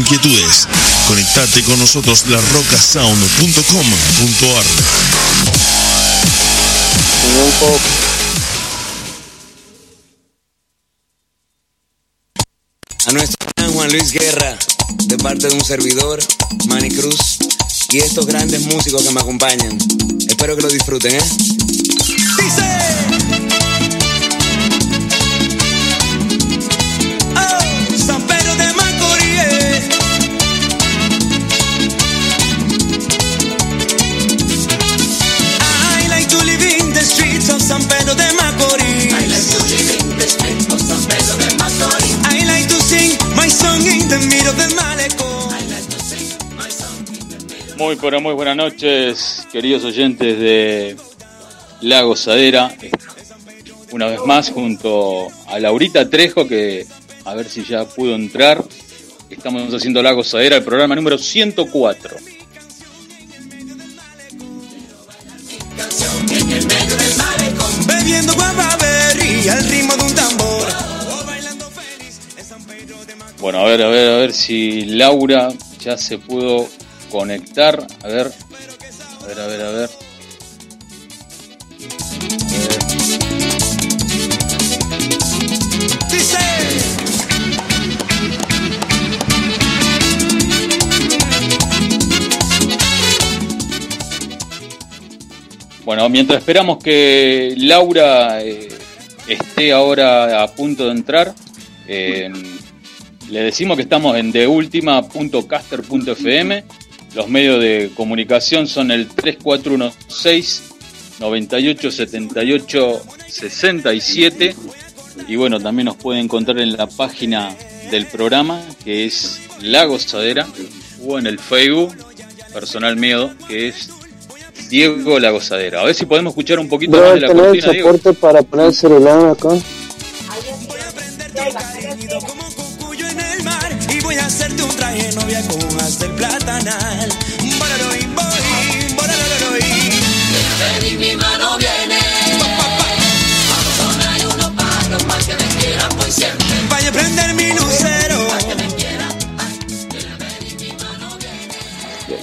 inquietudes. Conectate con nosotros larrocasound.com.ar. A nuestro gran Juan Luis Guerra, de parte de un servidor, Manny Cruz, y estos grandes músicos que me acompañan. Espero que lo disfruten, ¿eh? Oh, San Pedro de Macorís. I like to streets of San Pedro de Macorís. I like to sing my song in the middle of the malecón. Like sing. Muy, pero muy buenas noches, queridos oyentes de La Gozadera. Una vez más, junto a Laurita Trejo, que a ver si ya pudo entrar. Estamos haciendo La Gozadera, el programa número 104. Bueno, a ver, a ver, a ver si Laura ya se pudo conectar. A ver, a ver, a ver, a ver. Bueno, mientras esperamos que Laura eh, esté ahora a punto de entrar, eh, le decimos que estamos en deultima.caster.fm. Los medios de comunicación son el 3416 98 78 67 y bueno, también nos pueden encontrar en la página del programa que es La Gozadera o en el Facebook personal mío que es Diego La Gozadera. A ver si podemos escuchar un poquito más de la tener el cortina, Diego. para poner el celular acá. Voy a prender tu cálido como un cucuyo en el mar y voy a hacerte un traje novia con hojas del platanal.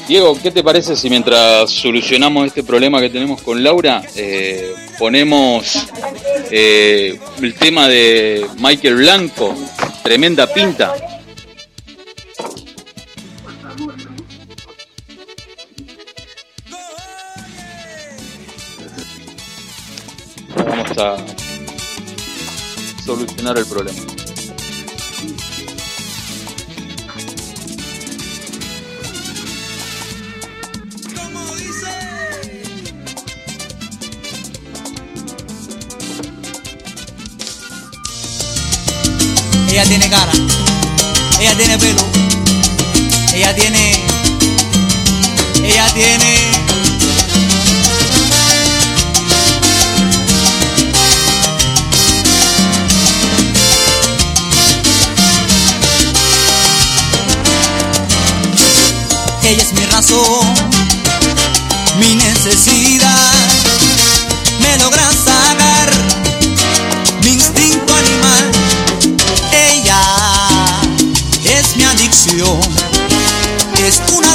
Diego, ¿qué te parece si mientras solucionamos este problema que tenemos con Laura, eh, ponemos eh, el tema de Michael Blanco, tremenda pinta? Vamos a solucionar el problema. Ella tiene cara, ella tiene pelo, ella tiene, ella tiene. Ella es mi razón, mi necesidad, mi adicción, es una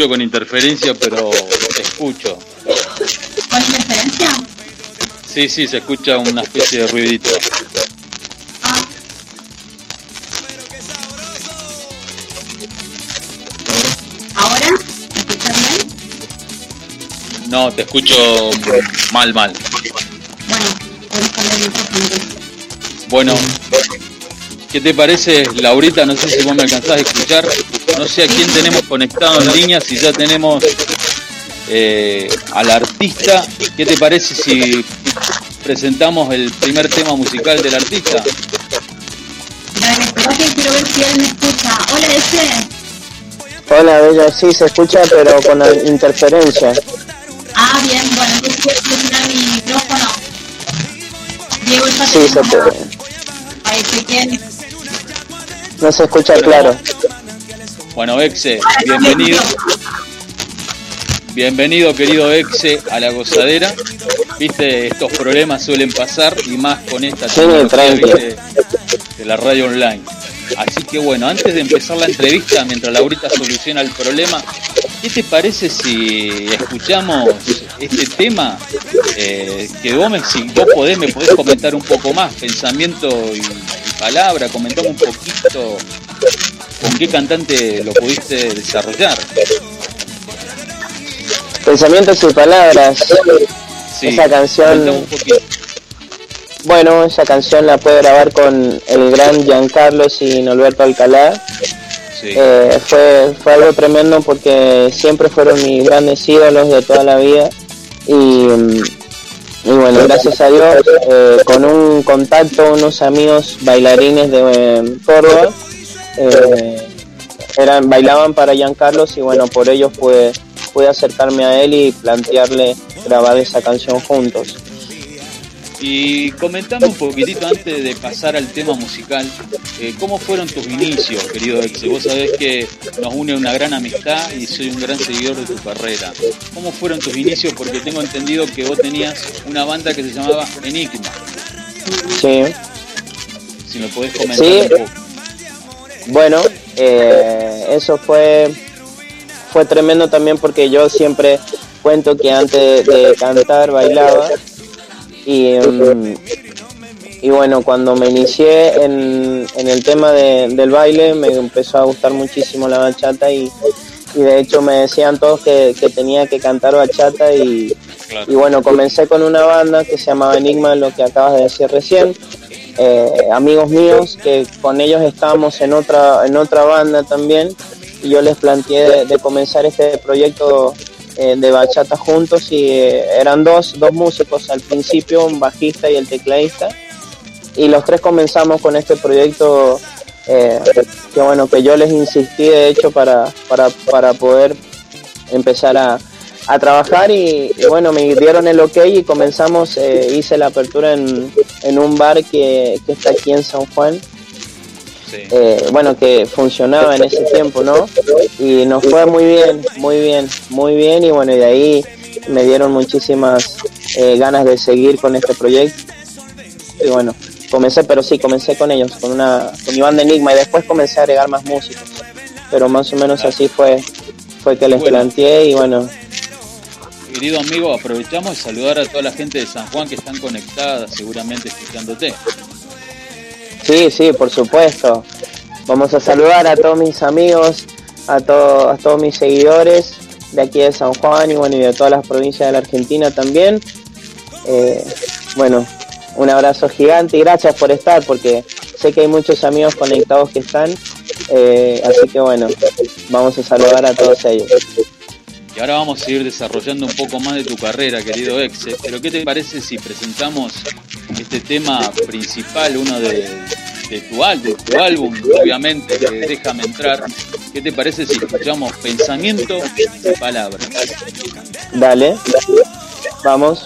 escucho con interferencia, pero escucho. ¿Con interferencia? Sí, sí, se escucha una especie de ruidito. Ah. ¿Ahora? ¿Me escuchás bien? No, te escucho mal, mal. Bueno, podés cambiar el micrófono. Bueno, ¿qué te parece, Laurita? No sé si vos me alcanzás a escuchar. No sé a quién tenemos conectado en línea, si ya tenemos eh, al artista. ¿Qué te parece si presentamos el primer tema musical del artista? Dale, quiero ver si él me escucha. Hola, ese. Hola, Bella, sí, se escucha, pero con la interferencia. Ah, bien, bueno, entonces quiero mi micrófono. Diego, ya Sí, se te, Ahí bien. no se escucha claro. Bueno, Exe, bienvenido. Bienvenido, querido Exe, a la gozadera. Viste, estos problemas suelen pasar y más con esta tecnología, de la radio online. Así que bueno, antes de empezar la entrevista, mientras Laurita soluciona el problema, ¿qué te parece si escuchamos este tema? Eh, que vos, me, si vos podés, me podés comentar un poco más, pensamiento y, y palabra, comentame un poquito con qué cantante lo pudiste desarrollar. Pensamientos y palabras. Sí, Esa canción-. Bueno, esa canción la puede grabar con el gran Giancarlo y Norberto Alcalá. Sí. Eh, fue, fue algo tremendo porque siempre fueron mis grandes ídolos de toda la vida. Y, y bueno, gracias a Dios, eh, con un contacto, unos amigos bailarines de eh, Córdoba, eh, eran, bailaban para Giancarlo y bueno, por ellos pude, pude acercarme a él y plantearle grabar esa canción juntos. Y comentame un poquitito antes de pasar al tema musical, eh, ¿cómo fueron tus inicios, querido Exe? Vos sabés que nos une una gran amistad y soy un gran seguidor de tu carrera. ¿Cómo fueron tus inicios? Porque tengo entendido que vos tenías una banda que se llamaba Enigma. Sí. Si me podés comentar Sí. un poco. Bueno, eh, eso fue fue tremendo también porque yo siempre cuento que antes de cantar bailaba y mm, y bueno, cuando me inicié en, en el tema de- del baile me empezó a gustar muchísimo la bachata y, y de hecho me decían todos que, que tenía que cantar bachata y, y bueno, comencé con una banda que se llamaba Enigma, lo que acabas de decir recién. Eh, amigos míos que con ellos estábamos en otra, en otra banda también y yo les planteé de, comenzar este proyecto eh, de bachata juntos y eh, eran dos, dos músicos al principio, un bajista y el tecladista y los tres comenzamos con este proyecto que bueno que yo les insistí de hecho para, para, para poder empezar a, a trabajar y, y bueno me dieron el ok y comenzamos eh, hice la apertura en, en un bar que, que está aquí en San Juan. Eh, bueno que funcionaba en ese tiempo no y nos fue muy bien muy bien muy bien. Y bueno y de ahí me dieron muchísimas eh, ganas de seguir con este proyecto. Y bueno, comencé, pero sí, comencé con ellos, con una con mi banda Enigma. Y después comencé a agregar más músicos. Pero más o menos así fue fue que les Bueno. planteé y bueno, Querido amigo, aprovechamos de saludar a toda la gente de San Juan que están conectadas seguramente escuchándote. sí, sí, por supuesto. Vamos a saludar a todos mis amigos, a, to- a todos mis seguidores de aquí de San Juan y bueno, y de todas las provincias de la Argentina también. Eh, bueno, un abrazo gigante y gracias por estar porque sé que hay muchos amigos conectados que están. eh, así que bueno, vamos a saludar a todos ellos. Ahora vamos a ir desarrollando un poco más de tu carrera, querido Exe. Pero ¿qué te parece si presentamos este tema principal, uno de, tu, álbum, obviamente, déjame entrar? ¿Qué te parece si escuchamos Pensamiento y Palabras? Dale, vamos.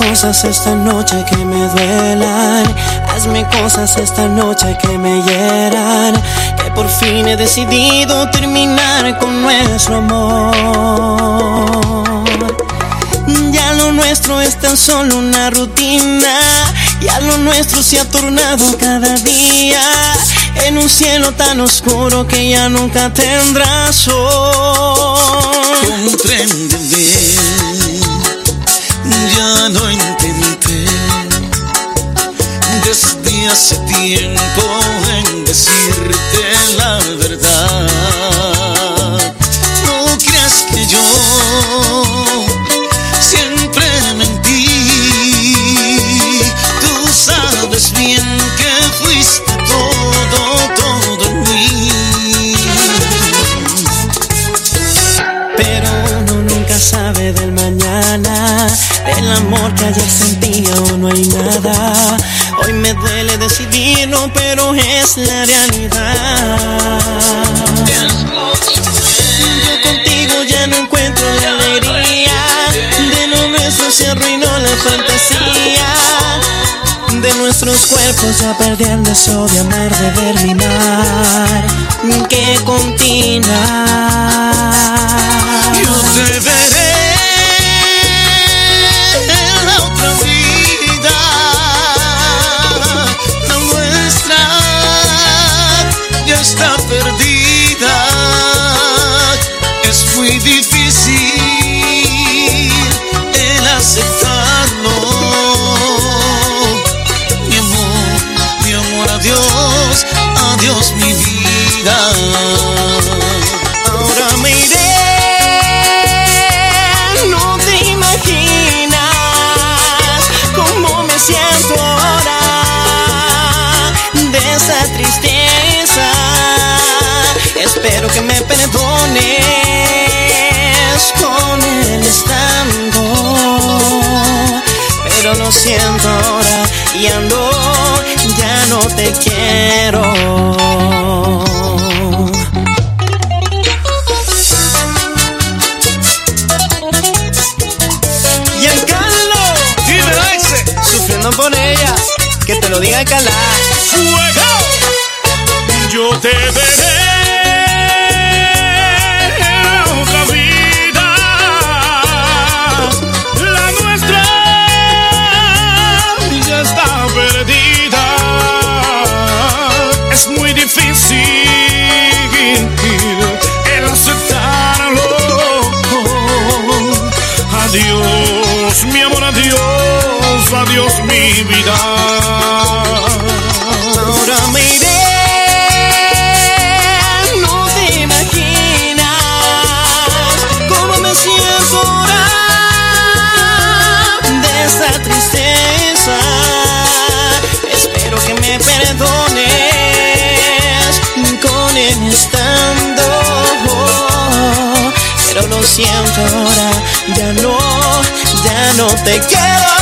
Cosas esta noche que me duelan. Hazme cosas esta noche que me hieran. Que por fin he decidido terminar con nuestro amor. Ya lo nuestro es tan solo una rutina. Ya lo nuestro se ha tornado cada día en un cielo tan oscuro que ya nunca tendrá sol. Comprende bien, ya no intenté desde hace tiempo en decirte la verdad. No hay nada. Hoy me duele decidirlo, pero es la realidad. Yo contigo ya no encuentro la alegría, de lo nuestro se arruinó la fantasía. De nuestros cuerpos ya perdí el deseo de amar, de ver mi mar, que continúa. Yo te veré está perdida. Es muy difícil el aceptarlo. Mi amor, mi amor, adiós, adiós mi vida. Espero que me perdones con el estando, pero lo siento ahora y ando, ya no te quiero. Y el Carlos, Dime, Axe. sufriendo por ella, que te lo diga Cala. ¡Fuego! Adiós mi vida. Ahora me iré, no te imaginas cómo me siento ahora de esta tristeza. Espero que me perdones con el estando, pero lo siento ahora, ya no, ya no te quiero.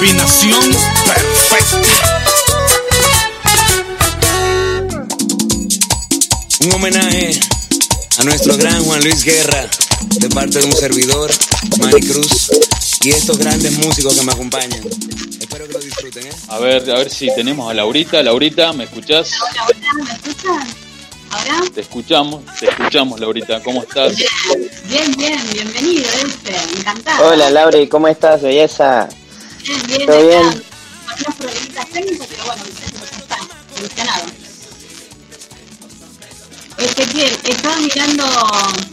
Combinación perfecta. Un homenaje a nuestro gran Juan Luis Guerra, de parte de un servidor, Manny Cruz, y estos grandes músicos que me acompañan. Espero que lo disfruten, ¿eh? A ver, a ver si tenemos a Laurita. Laurita, ¿me escuchás? Hola, hola, ¿me escuchan? ¿Ahora? Te escuchamos, te escuchamos, Laurita. ¿Cómo estás? Bien, bien, bienvenido, este, encantado. Hola Lauri, ¿cómo estás, belleza? Bien, bien, ¿todo acá, bien? Con unos problemitas técnicos, pero bueno, ya está solucionado. Ezequiel, estaba mirando,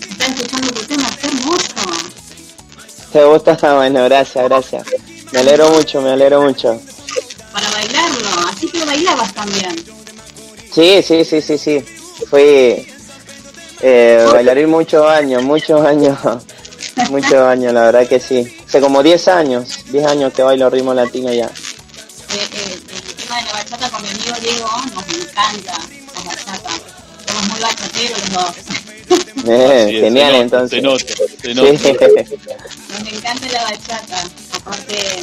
estaba escuchando tu tema, qué hermoso. ¿Te gusta? Ah, Bueno, gracias, gracias. Me alegro mucho, me alegro mucho. Para bailarlo, así que bailabas también. Sí, sí, sí, sí, sí. Fui eh, bailarín muchos años, muchos años, muchos años, la verdad que sí. Hace como 10 años, 10 años que bailo ritmo latino ya. Eh, eh, el tema de la bachata con mi amigo Diego nos encanta, la bachata. Somos muy bachateros los dos. Eh, es, genial, entonces. Se nota, se Sí. nota. Nos encanta la bachata. Aparte,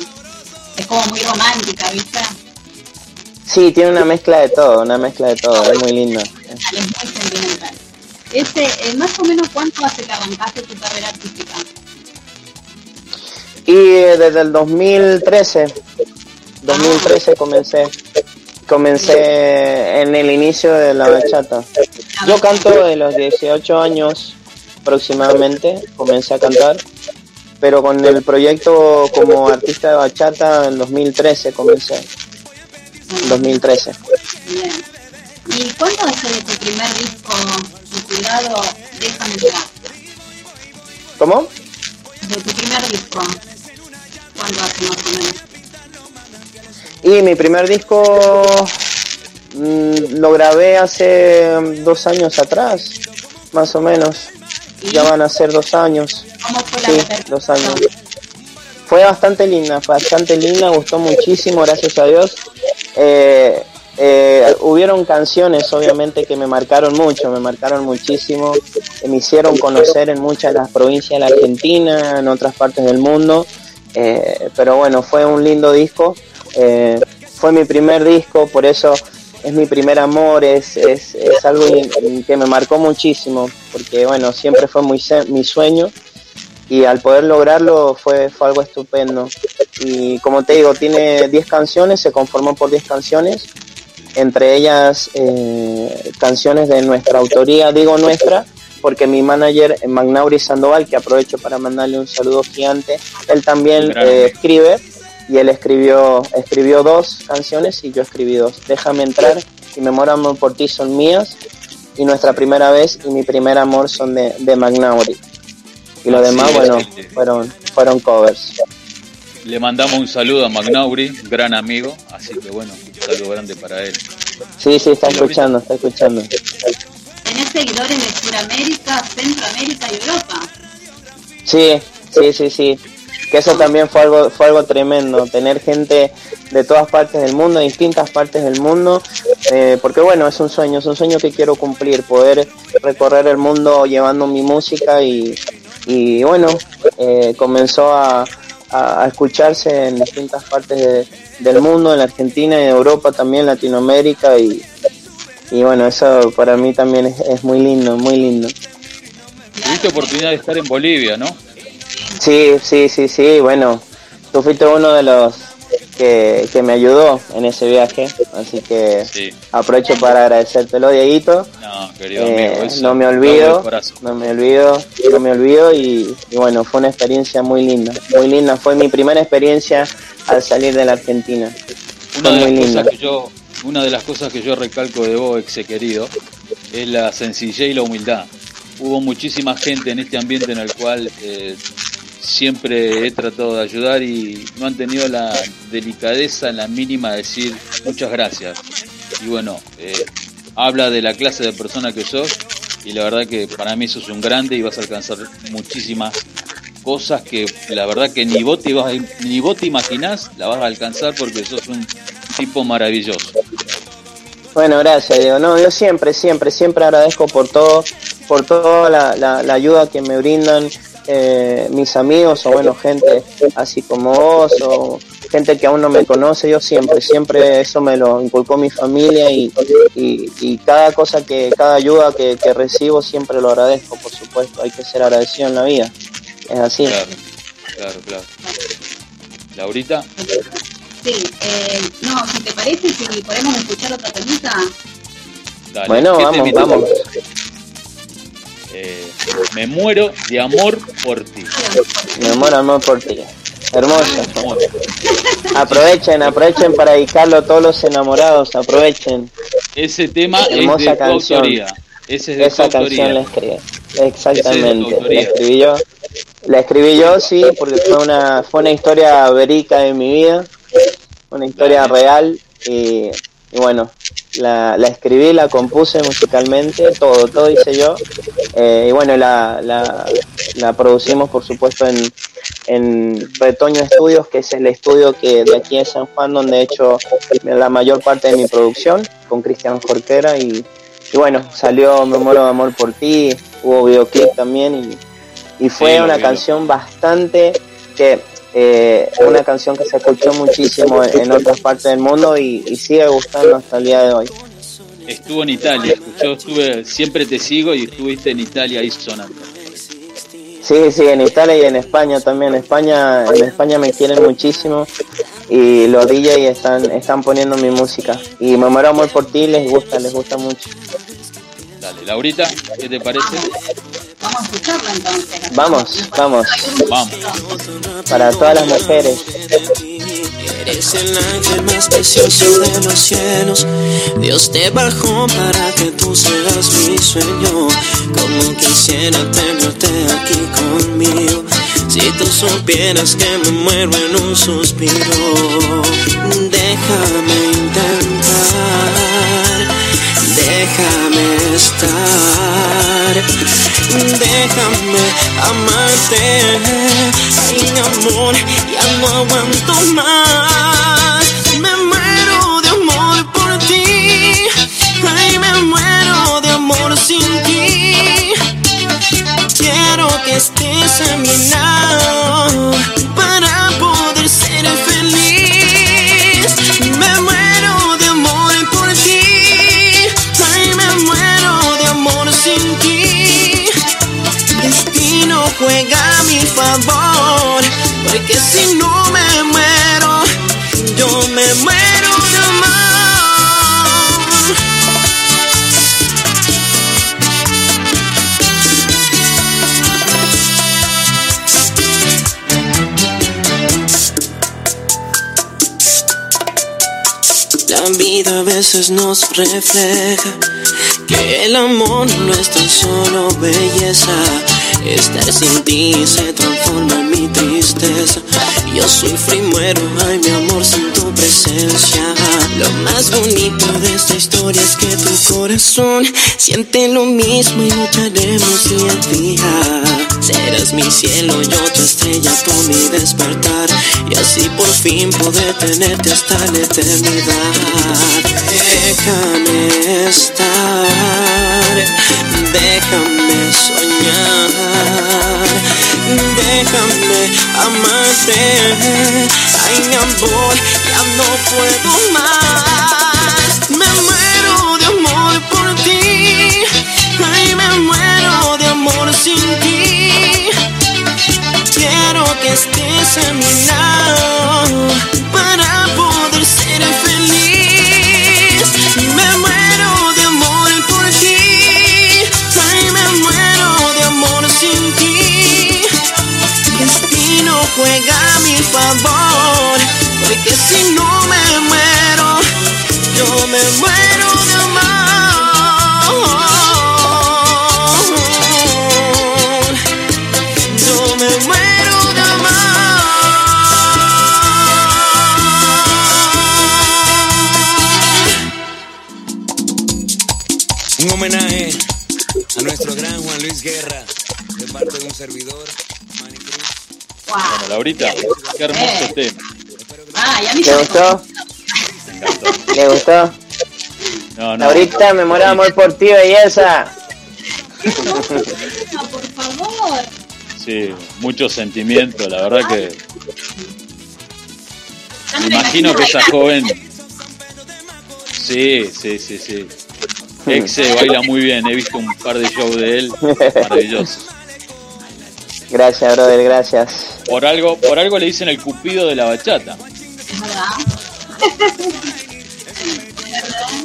es como muy romántica, ¿viste? Sí, tiene una mezcla de todo, una mezcla de todo, es muy lindo. Es muy sentimental. Ese, eh, más o menos, ¿cuánto hace que arrancaste tu carrera artística? Y eh, desde el 2013, 2013 comencé, comencé en el inicio de la bachata. Yo canto de los 18 años aproximadamente, comencé a cantar, pero con el proyecto como artista de bachata en 2013 comencé, en 2013. Bien. ¿Y cuándo hace de tu primer disco, Tu Cuidado, Déjame ya? ¿Cómo? De tu primer disco, ¿cuándo hace más o menos? Y mi primer disco mm, lo grabé hace dos años atrás, más o menos. Ya van a ser dos años. ¿Cómo fue la Sí, dos años. Fue bastante linda, bastante linda, gustó muchísimo, gracias a Dios. Eh, eh, hubieron canciones, obviamente, que me marcaron mucho, me marcaron muchísimo, me hicieron conocer en muchas de las provincias de la Argentina, en otras partes del mundo. Eh, pero bueno, fue un lindo disco. Eh, fue mi primer disco, por eso es mi primer amor, es, es, es algo que me marcó muchísimo, porque bueno, siempre fue muy mi sueño y al poder lograrlo fue, fue algo estupendo. Y como te digo, tiene 10 canciones, se conformó por 10 canciones, entre ellas eh, canciones de nuestra autoría, digo nuestra, porque mi manager eh, Magnauri Sandoval, que aprovecho para mandarle un saludo gigante, él también eh, escribe y él escribió escribió dos canciones y yo escribí dos. Déjame entrar y Memoramos por ti son mías y nuestra primera vez y mi primer amor son de, de Magnauri. Y lo demás, bueno, fueron fueron covers. Le mandamos un saludo a Magnauri, gran amigo, así que bueno, un saludo grande para él. Sí, sí, está escuchando, está escuchando. Tenés seguidores de Sudamérica, Centroamérica y Europa. Sí, sí, sí, sí. Que eso también fue algo, fue algo tremendo, tener gente de todas partes del mundo, de distintas partes del mundo, eh, porque bueno, es un sueño, es un sueño que quiero cumplir, poder recorrer el mundo llevando mi música y, y bueno, eh, comenzó a, a- escucharse en distintas partes de- del mundo, en la Argentina, en Europa también, Latinoamérica y, y bueno, eso para mí también es, es muy lindo, muy lindo. Tuviste oportunidad de estar en Bolivia, ¿no? Sí, sí, sí, sí, bueno, tú fuiste uno de los que, que me ayudó en ese viaje, así que Sí. aprovecho para agradecértelo, Dieguito. No, querido Eh, amigo. eso no me olvido, no me olvido, no me olvido y, y bueno, fue una experiencia muy linda, muy linda, fue mi primera experiencia al salir de la Argentina. Una Fue de las muy cosas linda. que yo una de las cosas que yo recalco de vos, ex querido, es la sencillez y la humildad. Hubo muchísima gente en este ambiente en el cual eh, siempre he tratado de ayudar y no han tenido la delicadeza la mínima de decir muchas gracias. Y bueno, eh, habla de la clase de persona que sos y la verdad que para mí sos un grande y vas a alcanzar muchísimas cosas que la verdad que ni vos te, vas, ni vos te imaginás la vas a alcanzar porque sos un tipo maravilloso. Bueno, gracias Diego. No, yo siempre, siempre, siempre agradezco por todo, por toda la, la, ayuda que me brindan eh, mis amigos o bueno, gente así como vos o gente que aún no me conoce, yo siempre, siempre eso me lo inculcó mi familia y, y, cada cosa que, cada ayuda que, que, recibo siempre lo agradezco, por supuesto, hay que ser agradecido en la vida, es así. Claro, claro, claro. Laurita. Sí, eh, no, si te parece, si podemos escuchar otra temita. Bueno, vamos, vamos. Eh, me muero de amor por ti. Me muero de amor por ti. Hermoso. Aprovechen, aprovechen para dedicarlo a todos los enamorados, aprovechen. Ese tema es de canción. autoría. Esa canción la escribí. Exactamente. La escribí yo. La escribí yo, sí, porque fue una, fue una historia verídica de mi vida. Una historia real. Y, bueno, la, la, escribí, la compuse musicalmente, todo, todo hice yo. Eh, y bueno, la, la, la producimos, por supuesto, en, en Retoño Estudios, que es el estudio que de aquí en San Juan, donde he hecho la mayor parte de mi producción, con Cristian Jorquera, y, bueno, salió Me muero de amor por ti, hubo videoclip también, y, fue una canción bastante que eh, una canción que se escuchó muchísimo en, otras partes del mundo y, sigue gustando hasta el día de hoy. Estuvo en Italia, yo estuve, siempre te sigo y estuviste en Italia ahí sonando. Sí, sí, en Italia y en España también. En España, en España me quieren muchísimo y los DJ están, están poniendo mi música. Y me muero amor por ti, les gusta, les gusta mucho. Dale, Laurita, ¿qué te parece? Vamos a escucharla entonces. Vamos, vamos. Vamos. Para todas las mujeres. Eres el ángel más precioso de los cielos. Dios te bajó para que tú seas mi sueño. Como quisiera tenerte aquí conmigo. Si tú supieras que me muero en un suspiro, déjame intentar, déjame estar, déjame amarte. Ay, amor, ya no aguanto más. Me muero de amor por ti. Ay, me muero de amor sin ti. Quiero que estés a mi lado para poder ser feliz. Juega a mi favor, porque si no me muero, yo me muero de amor. La vida a veces nos refleja que el amor no es tan solo belleza. Estar sin ti se transforma en mi tristeza. Yo sufro y muero, ay mi amor, sin tu presencia. Lo más bonito de esta historia es que tu corazón siente lo mismo y lucharemos día a. Serás mi cielo, yo tu estrella, tú mi despertar. Y así por fin poder tenerte hasta la eternidad. Déjame estar, déjame soñar, déjame amarte. Ay, mi amor, ya no puedo más. Me muero de amor por ti. Ay, me muero de amor sin ti. Que estés a mi lado para poder ser feliz. Me muero de amor por ti. Ay, me muero de amor sin ti. Destino juega a mi favor, porque si no me muero, yo me Luis Guerra, de parte de un servidor, Manny Cruz. Bueno, Laurita, qué hermoso Eh. tema. Ah, ya me ¿Le gustó? ¿Le gustó? No, no. Ahorita me muero de amor por ti, belleza. Ah, por favor. Sí, mucho sentimiento, la verdad que me imagino que esa joven. Sí, sí, sí, sí. Exe baila muy bien, he visto un par de shows de él, maravilloso. Gracias, brother, gracias. Por algo, por algo le dicen el cupido de la bachata.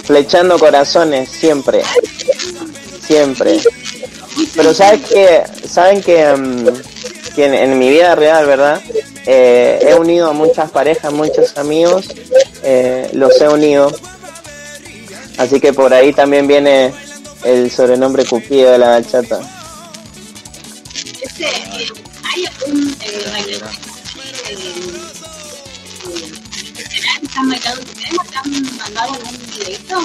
Flechando corazones, siempre. Siempre. Pero sabes que, saben que, mm, que en, en mi vida real, ¿verdad? Eh, he unido a muchas parejas, muchos amigos, eh, los he unido. Así que por ahí también viene el sobrenombre Cupido de la bachata. Este, eh, ¿Hay algún eh, bailarín eh, algún videito?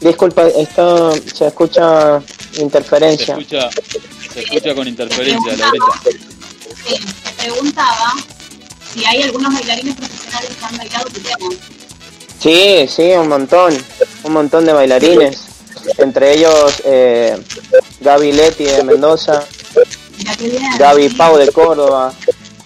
Disculpa, esto se escucha Se interferencia. escucha, se escucha con interferencia, Laurita. Sí, te preguntaba si hay algunos bailarines profesionales que han bailado tu tema. Sí, sí, un montón, un montón de bailarines. Entre ellos eh, Gaby Leti de Mendoza. Gaby Pau de Córdoba,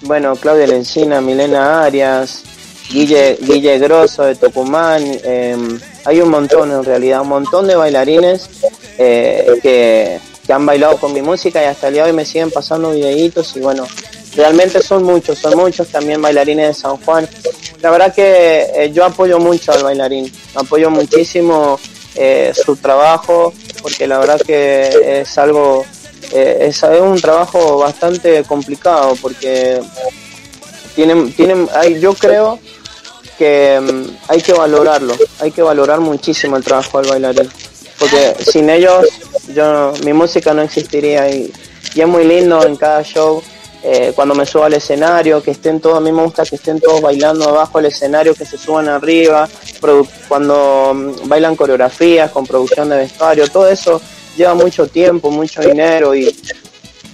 bueno, Claudia Lencina, Milena Arias, Guille, Guille Grosso de Tucumán. eh, hay un montón en realidad, un montón de bailarines eh, que, que han bailado con mi música y hasta el día de hoy me siguen pasando videitos y bueno, realmente son muchos, son muchos también bailarines de San Juan. La verdad que eh, yo apoyo mucho al bailarín, apoyo muchísimo eh, su trabajo porque la verdad que es algo, eh, es, un trabajo bastante complicado porque tienen, tienen, hay, yo creo que mm, hay que valorarlo, hay que valorar muchísimo el trabajo del bailarín, porque sin ellos yo mi música no existiría y, y es muy lindo en cada show eh, cuando me subo al escenario, que estén todos, a mí me gusta que estén todos bailando abajo del escenario, que se suban arriba, cuando mm, bailan coreografías con producción de vestuario, todo eso lleva mucho tiempo, mucho dinero y,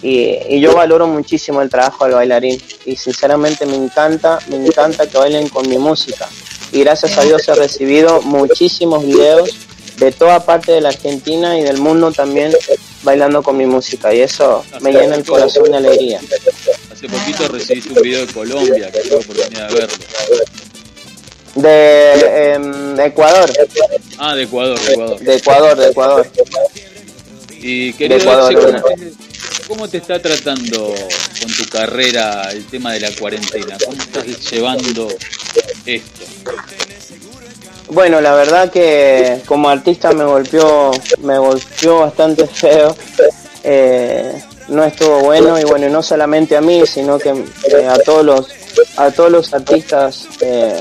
y yo valoro muchísimo el trabajo del bailarín y sinceramente me encanta, me encanta que bailen con mi música. Y gracias a Dios he recibido muchísimos videos de toda parte de la Argentina y del mundo también bailando con mi música y eso me llena el corazón de alegría. Hace poquito recibiste un video de Colombia, que tuve oportunidad de verlo. De em, Ecuador, Ah, de Ecuador, de Ecuador. de Ecuador, de Ecuador. Y querido Ecuador, Exe, una. ¿cómo te, cómo te está tratando con tu carrera el tema de la cuarentena? ¿Cómo estás llevando esto? Bueno, la verdad que como artista me golpeó, me golpeó bastante feo. Eh, no estuvo bueno y bueno, no solamente a mí, sino que eh, a todos los a todos los artistas eh,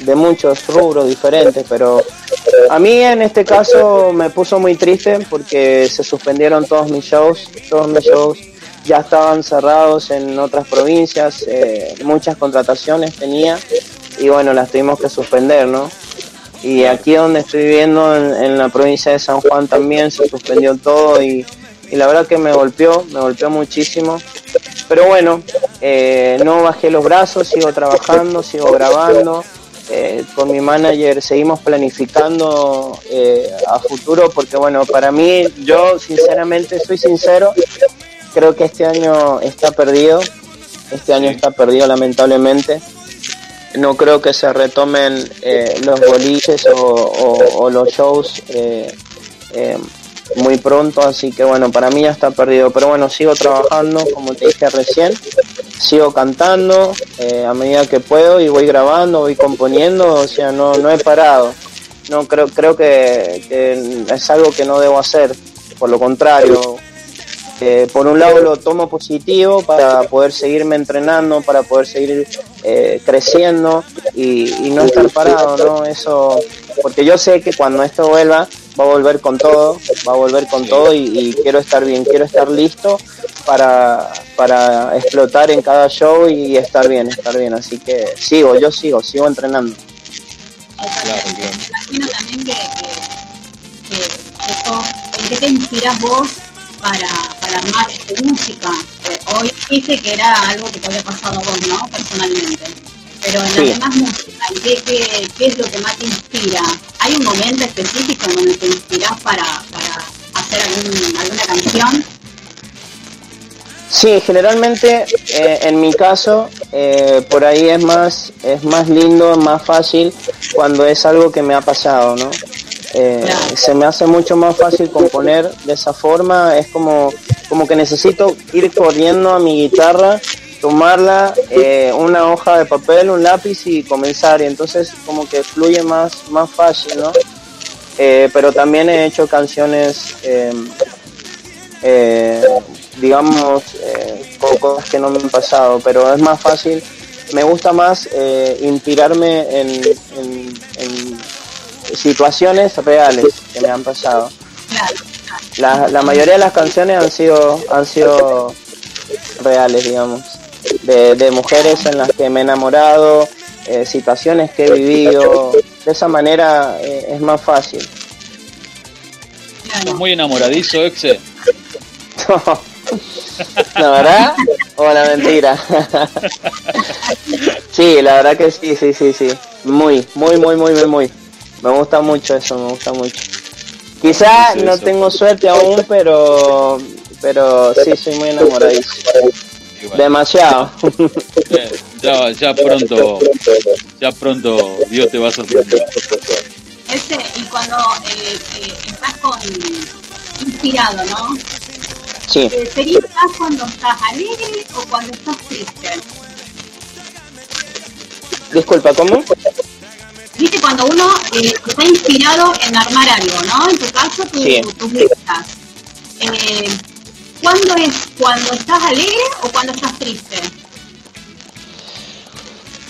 de muchos rubros diferentes, pero a mí en este caso me puso muy triste porque se suspendieron todos mis shows, todos mis shows ya estaban cerrados en otras provincias, eh, muchas contrataciones tenía y bueno, las tuvimos que suspender, ¿no? Y aquí donde estoy viviendo, en, en la provincia de San Juan también, se suspendió todo y, y la verdad que me golpeó, me golpeó muchísimo. Pero bueno, eh, no bajé los brazos, sigo trabajando, sigo grabando. Eh, con mi manager seguimos planificando eh, a futuro porque bueno, para mí, yo sinceramente, soy sincero, creo que este año está perdido. Este año está perdido lamentablemente no creo que se retomen eh, los boliches o, o- los shows eh, eh, muy pronto, así que bueno, para mí ya está perdido, pero bueno, sigo trabajando, como te dije recién, sigo cantando eh, a medida que puedo y voy grabando, voy componiendo, o sea, no, no he parado, no creo, creo que, que es algo que no debo hacer, por lo contrario, eh, por un lado lo tomo positivo para poder seguirme entrenando, para poder seguir eh, creciendo y, y no estar parado, ¿no? Eso, porque yo sé que cuando esto vuelva, va a volver con todo, va a volver con todo y, y quiero estar bien, quiero estar listo para, para explotar en cada show y estar bien, estar bien. Así que sigo, yo sigo, sigo entrenando. Claro, claro. imagino también que, que, que eso, ¿en qué te inspiras vos para, para armar este, música? Eh, hoy dice que era algo que te había pasado a vos, ¿no? Personalmente. Pero en Sí. la demás música, ¿en ¿qué, qué, qué es lo que más te inspira? ¿Hay un momento específico en donde te inspirás para, para hacer algún, alguna canción? Sí, generalmente eh, en mi caso eh, por ahí es más es más lindo, más fácil cuando es algo que me ha pasado, ¿no? Eh, se me hace mucho más fácil componer de esa forma, es como como que necesito ir corriendo a mi guitarra, tomarla, eh, una hoja de papel, un lápiz y comenzar, y entonces como que fluye más más fácil, ¿no? Eh, pero también he hecho canciones eh, eh, digamos, cosas que no me han pasado, pero es más fácil, me gusta más eh, inspirarme en, en- en situaciones reales que me han pasado. La, la mayoría de las canciones han sido, han sido reales, digamos, de, de mujeres en las que me he enamorado, eh, situaciones que he vivido, de esa manera eh, es más fácil. ¿Estás muy enamoradizo, Exe? ¿La verdad o la mentira? sí, la verdad que sí, sí, sí, sí. Muy, muy, muy, muy, muy, muy. Me gusta mucho eso, me gusta mucho. Quizá sí, no eso. tengo suerte aún, pero pero sí, soy muy enamoradizo. Bueno, Demasiado. ya, ya pronto, ya pronto Dios te va a sorprender. Ese, y cuando eh, eh, estás con inspirado, ¿no? sí. Eh, ¿Sería más cuando estás alegre o cuando estás triste? Disculpa, ¿cómo? Viste, cuando uno eh, está inspirado en armar algo, ¿no? En tu caso, tu- Sí. tus letras. Eh, ¿Cuándo es? ¿Cuando estás alegre o cuando estás triste?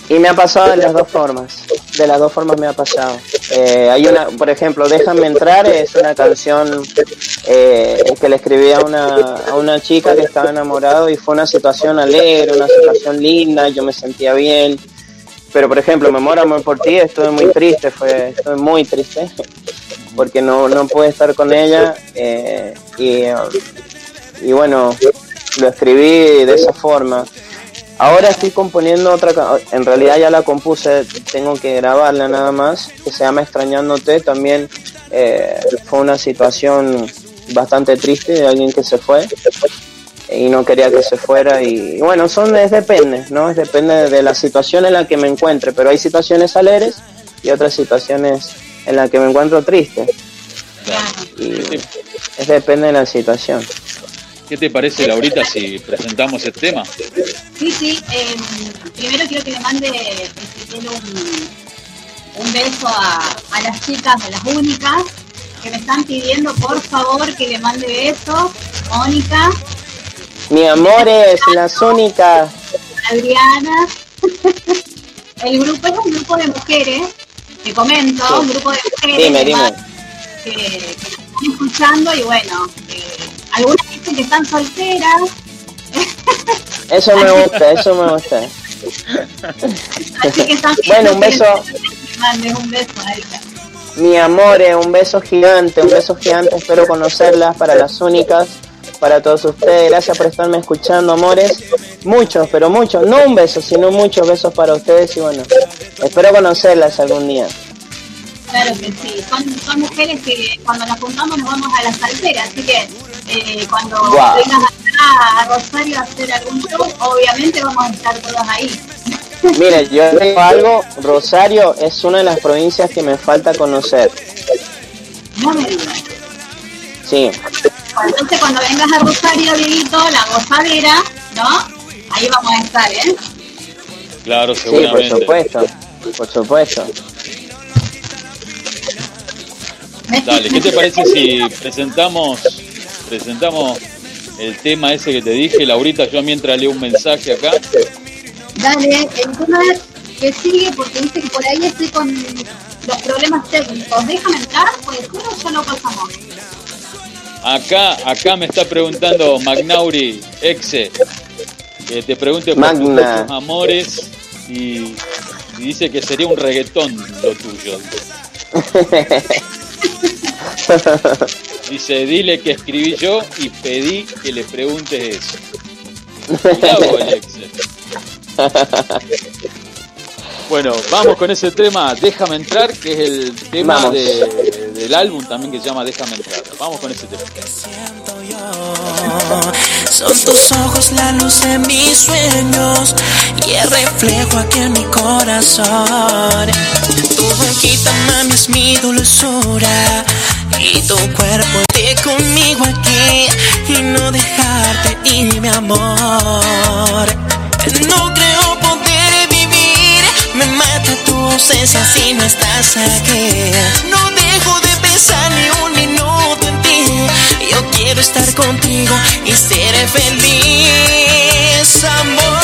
Y me ha pasado de las dos formas. De las dos formas me ha pasado. Eh, hay una, por ejemplo, Déjame entrar es una canción eh, que le escribí a una, a una chica que estaba enamorado y fue una situación alegre, una situación linda, yo me sentía bien. Pero, por ejemplo, Me muero amor por ti, estuve muy triste, fue, estuve muy triste porque no, no pude estar con ella eh, y, y bueno, lo escribí de esa forma. Ahora estoy componiendo otra, en realidad ya la compuse, tengo que grabarla nada más, que se llama Extrañándote, también eh, fue una situación bastante triste de alguien que se fue y no quería que se fuera y, y bueno, son es depende, ¿no? Es depende de la situación en la que me encuentre, pero hay situaciones alegres y otras situaciones en las que me encuentro triste y es depende de la situación. ¿Qué te parece, Laurita, si presentamos el tema? Sí, sí. eh, primero quiero que le mande Ezequiel, un, un beso a, a las chicas, a las únicas, que me están pidiendo por favor que le mande besos. Mónica, Mi amor es las únicas. Adriana. El grupo es un grupo de mujeres, te comento, Sí. un grupo de mujeres Dime, que, dime. que- que están escuchando y bueno, eh, algunas dicen que están solteras, Eso me gusta, eso me gusta. así que están Bueno, un beso. mandes un beso a ella. Mi amor, un beso gigante, un beso gigante. Espero conocerlas para las únicas, para todos ustedes. Gracias por estarme escuchando, amores. Muchos, pero muchos, no un beso, sino muchos besos para ustedes. Y bueno, espero conocerlas algún día. Claro que sí, son, son mujeres que cuando nos juntamos nos vamos a las salseras, así que eh, cuando Guau. vengas acá a Rosario a hacer algún show, obviamente vamos a estar todas ahí. Mire, yo digo algo, Rosario es una de las provincias que me falta conocer. No me digas. Sí, Entonces cuando vengas a Rosario, Dieguito, la gozadera, ¿no? Ahí vamos a estar, ¿eh? Claro, sí, por seguramente. supuesto, por supuesto. Dale, ¿qué te parece si presentamos presentamos el tema ese que te dije, Laurita? Yo mientras leo un mensaje acá. Dale, el tema que sigue, porque dice que por ahí estoy con los problemas técnicos. Déjame entrar, pues juro ya lo pasamos. Acá, acá me está preguntando Magnauri Exe, que te pregunte por tus amores y, y dice que sería un reggaetón lo tuyo. Dice, dile que escribí yo y pedí que le preguntes eso. Excel. Bueno, vamos con ese tema, Déjame entrar, que es el tema de- del álbum también que se llama Déjame entrar. Vamos con ese tema. Son tus ojos la luz de mis sueños y el reflejo aquí en mi corazón. Tu boquita, mami, es mi dulzura y tu cuerpo de conmigo aquí y no dejarte ir, mi amor. No creo ausencia si no estás aquí. No dejo de pensar ni un minuto en ti. Yo quiero estar contigo y ser feliz, amor.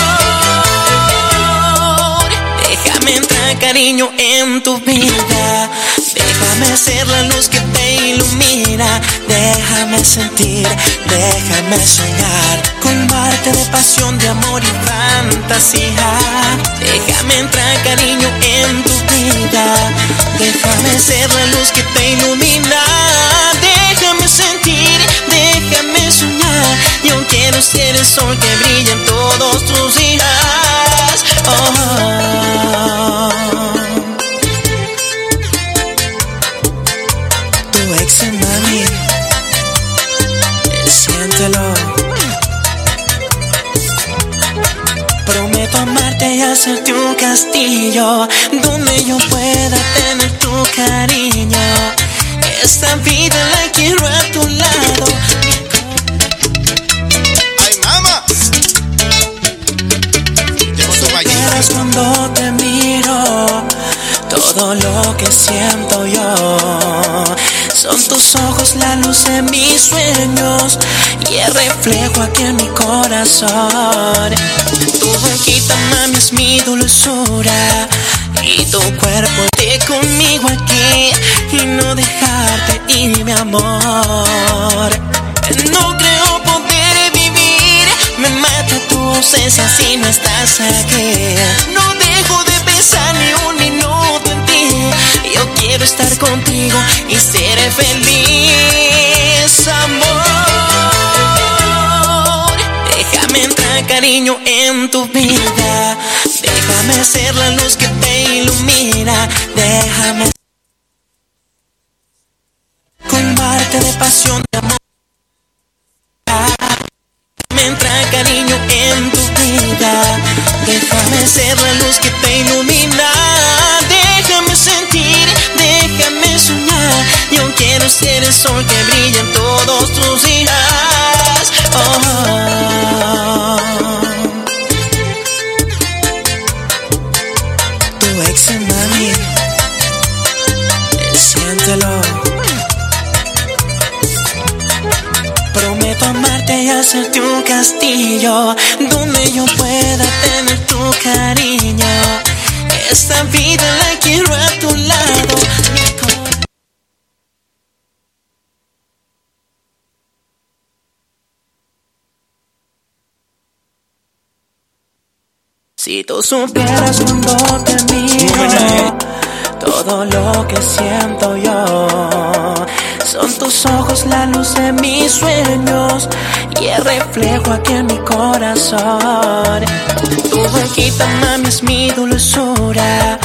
Déjame entrar, cariño, en tu vida. Déjame ser la luz que te ilumina. Déjame sentir, déjame soñar. Colmarte de pasión, de amor y fantasía. Déjame entrar, cariño, en tu vida. Déjame ser la luz que te ilumina. Sentir, déjame soñar. Yo quiero ser el sol que brilla en todos tus días. Oh. Tu ex mami, siéntelo. Prometo amarte y hacerte un castillo donde yo pueda tener tu cariño. Esta vida la quiero a tu lado. ¡Ay, mamá! Cuando te miro todo lo que siento yo. Son tus ojos la luz de mis sueños y el reflejo aquí en mi corazón. Tu boquita, mami, es mi dulzura y tu cuerpo de conmigo aquí y no dejarte ir, mi amor. No creo poder vivir, me mata tu ausencia si no estás aquí. No dejo de pensar ni un minuto en ti. Yo quiero estar contigo y ser feliz, amor. Déjame entrar, cariño, en tu vida. Déjame ser la luz que te ilumina. Déjame colmarte de pasión, de amor. Déjame entrar, cariño, en tu vida. Déjame ser la luz que te ilumina. Déjame sentir, déjame soñar. Yo quiero ser el sol que brilla en todos tus días. Oh. Y hacerte un castillo donde yo pueda tener tu cariño. Esta vida la quiero a tu lado. Si tú supieras cuando te miro todo lo que siento yo. Son tus ojos la luz de mis sueños y el reflejo aquí en mi corazón. Tu boquita, mami, es mi dulzura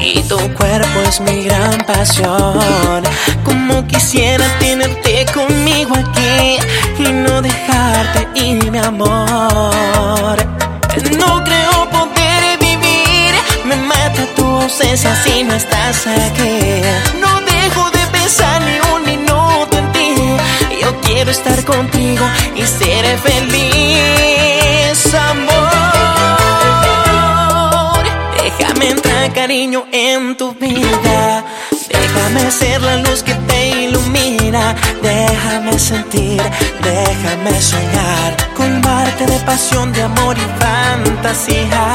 y tu cuerpo es mi gran pasión. Como quisiera tenerte conmigo aquí y no dejarte ir, mi amor. No creo poder vivir, me mata tu ausencia si no estás aquí. No dejo de pensar ni un quiero estar contigo y ser feliz, amor. Déjame entrar, cariño, en tu vida. Déjame ser la luz que te ilumina. Déjame sentir, déjame soñar. Colmarte de pasión, de amor y fantasía.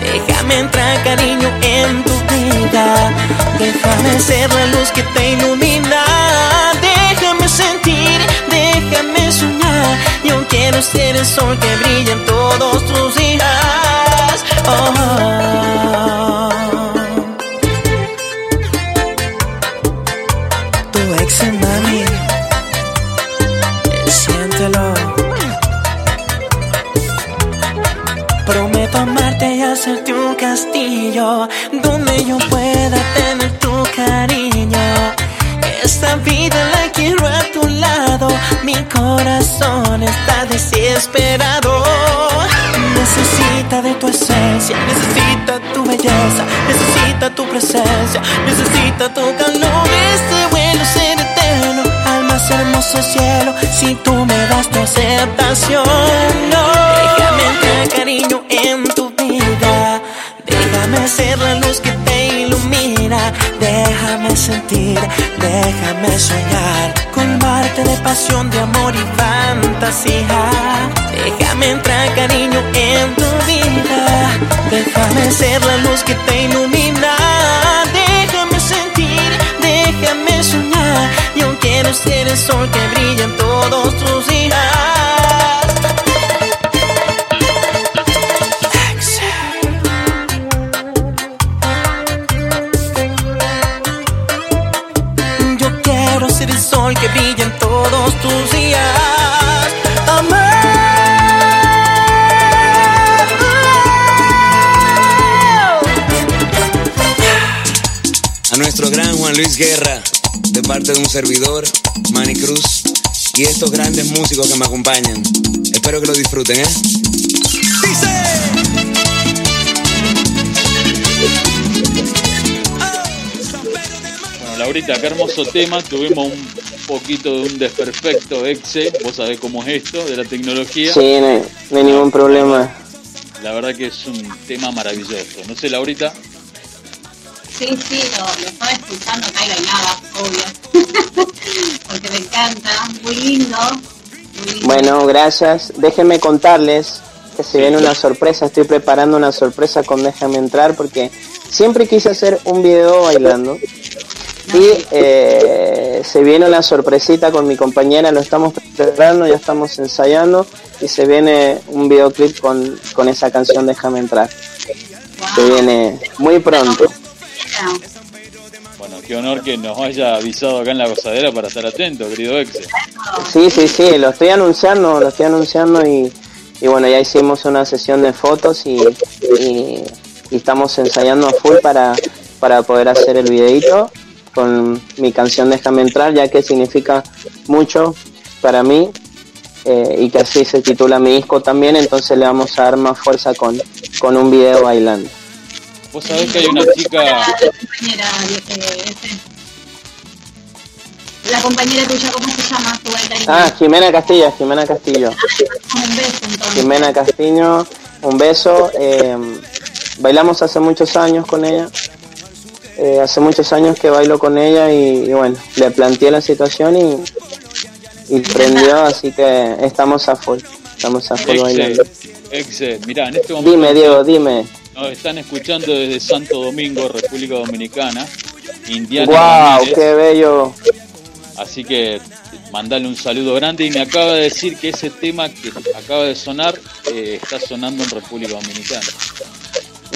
Déjame entrar, cariño, en tu vida. Déjame ser la luz que te ilumina. Déjame sentir, y aunque no esté el sol que brilla en todos tus días. Oh, tu ex mami, siéntelo. Prometo amarte y hacerte un castillo donde yo pueda tener tu cariño. Esta vida la quiero a tu lado, mi corazón está desesperado. Necesita de tu esencia, necesita tu belleza, necesita tu presencia, necesita tu calor. Este vuelo ser eterno al más hermoso cielo, si tú me das tu aceptación. No, déjame entrar cariño en tu vida, déjame ser la luz que déjame sentir, déjame soñar, colmarte de pasión, de amor y fantasía. Déjame entrar cariño en tu vida, déjame ser la luz que te ilumina, déjame sentir, déjame soñar, yo quiero ser el sol que brilla en todos tus días. Luis Guerra, de parte de un servidor, Manny Cruz, y estos grandes músicos que me acompañan. Espero que lo disfruten, ¿eh? Bueno, Laurita, qué hermoso tema. Tuvimos un poquito de un desperfecto exe. Vos sabés cómo es esto de la tecnología. Sí, no no hay ningún problema. La verdad que es un tema maravilloso. No sé, Laurita. Sí, sí, lo, lo estaba escuchando acá y bailaba, obvio. Porque me encanta, muy lindo. Muy lindo. Bueno, gracias. Déjenme contarles que se viene una sorpresa. Estoy preparando una sorpresa con Déjame entrar porque siempre quise hacer un video bailando. Y eh, se viene una sorpresita con mi compañera, lo estamos preparando, ya estamos ensayando y se viene un videoclip con, con esa canción Déjame entrar. Se viene muy pronto. Bueno, qué honor que nos haya avisado acá en la gozadera para estar atento, querido exe. Sí, sí, sí, lo estoy anunciando, lo estoy anunciando y, y bueno, ya hicimos una sesión de fotos y, estamos ensayando a full para, para poder hacer el videito con mi canción Déjame entrar, ya que significa mucho para mí eh, y que así se titula mi disco también, entonces le vamos a dar más fuerza con, con un video bailando. Vos sabés que hay una chica, La compañera, eh, este. La compañera tuya, ¿cómo se llama? Ah, Jimena Castillo, Jimena Castillo. Un beso entonces. Jimena Castillo, un beso. eh, bailamos hace muchos años con ella. Eh, hace muchos años que bailo con ella y, y bueno, le planteé la situación y, y prendió, así que estamos a full. Estamos a full bailando. exe, exe, mirá, en este momento Dime, Diego, dime. Nos están escuchando desde Santo Domingo, República Dominicana, Indiana. ¡Wow! Ramírez. ¡Qué bello! Así que mandale un saludo grande y me acaba de decir que ese tema que acaba de sonar eh, está sonando en República Dominicana.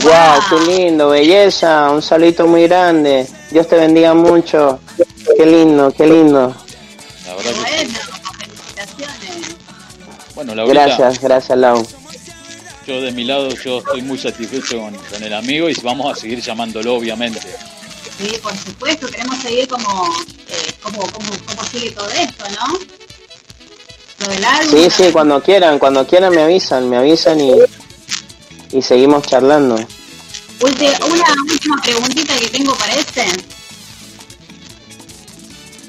¡Wow! ¡Qué lindo! Belleza, un saludito muy grande. Dios te bendiga mucho. ¡Qué lindo, qué lindo! La verdad que Bueno, felicitaciones. bueno, Laurita, Gracias, gracias, Lau. Yo de mi lado yo estoy muy satisfecho con, con el amigo y vamos a seguir llamándolo obviamente. Sí, por supuesto, queremos seguir como, eh, como, como, como sigue todo esto, ¿no? Lo del álbum. Sí, sí, cuando quieran, cuando quieran me avisan, me avisan y, y seguimos charlando. Una última preguntita que tengo para este.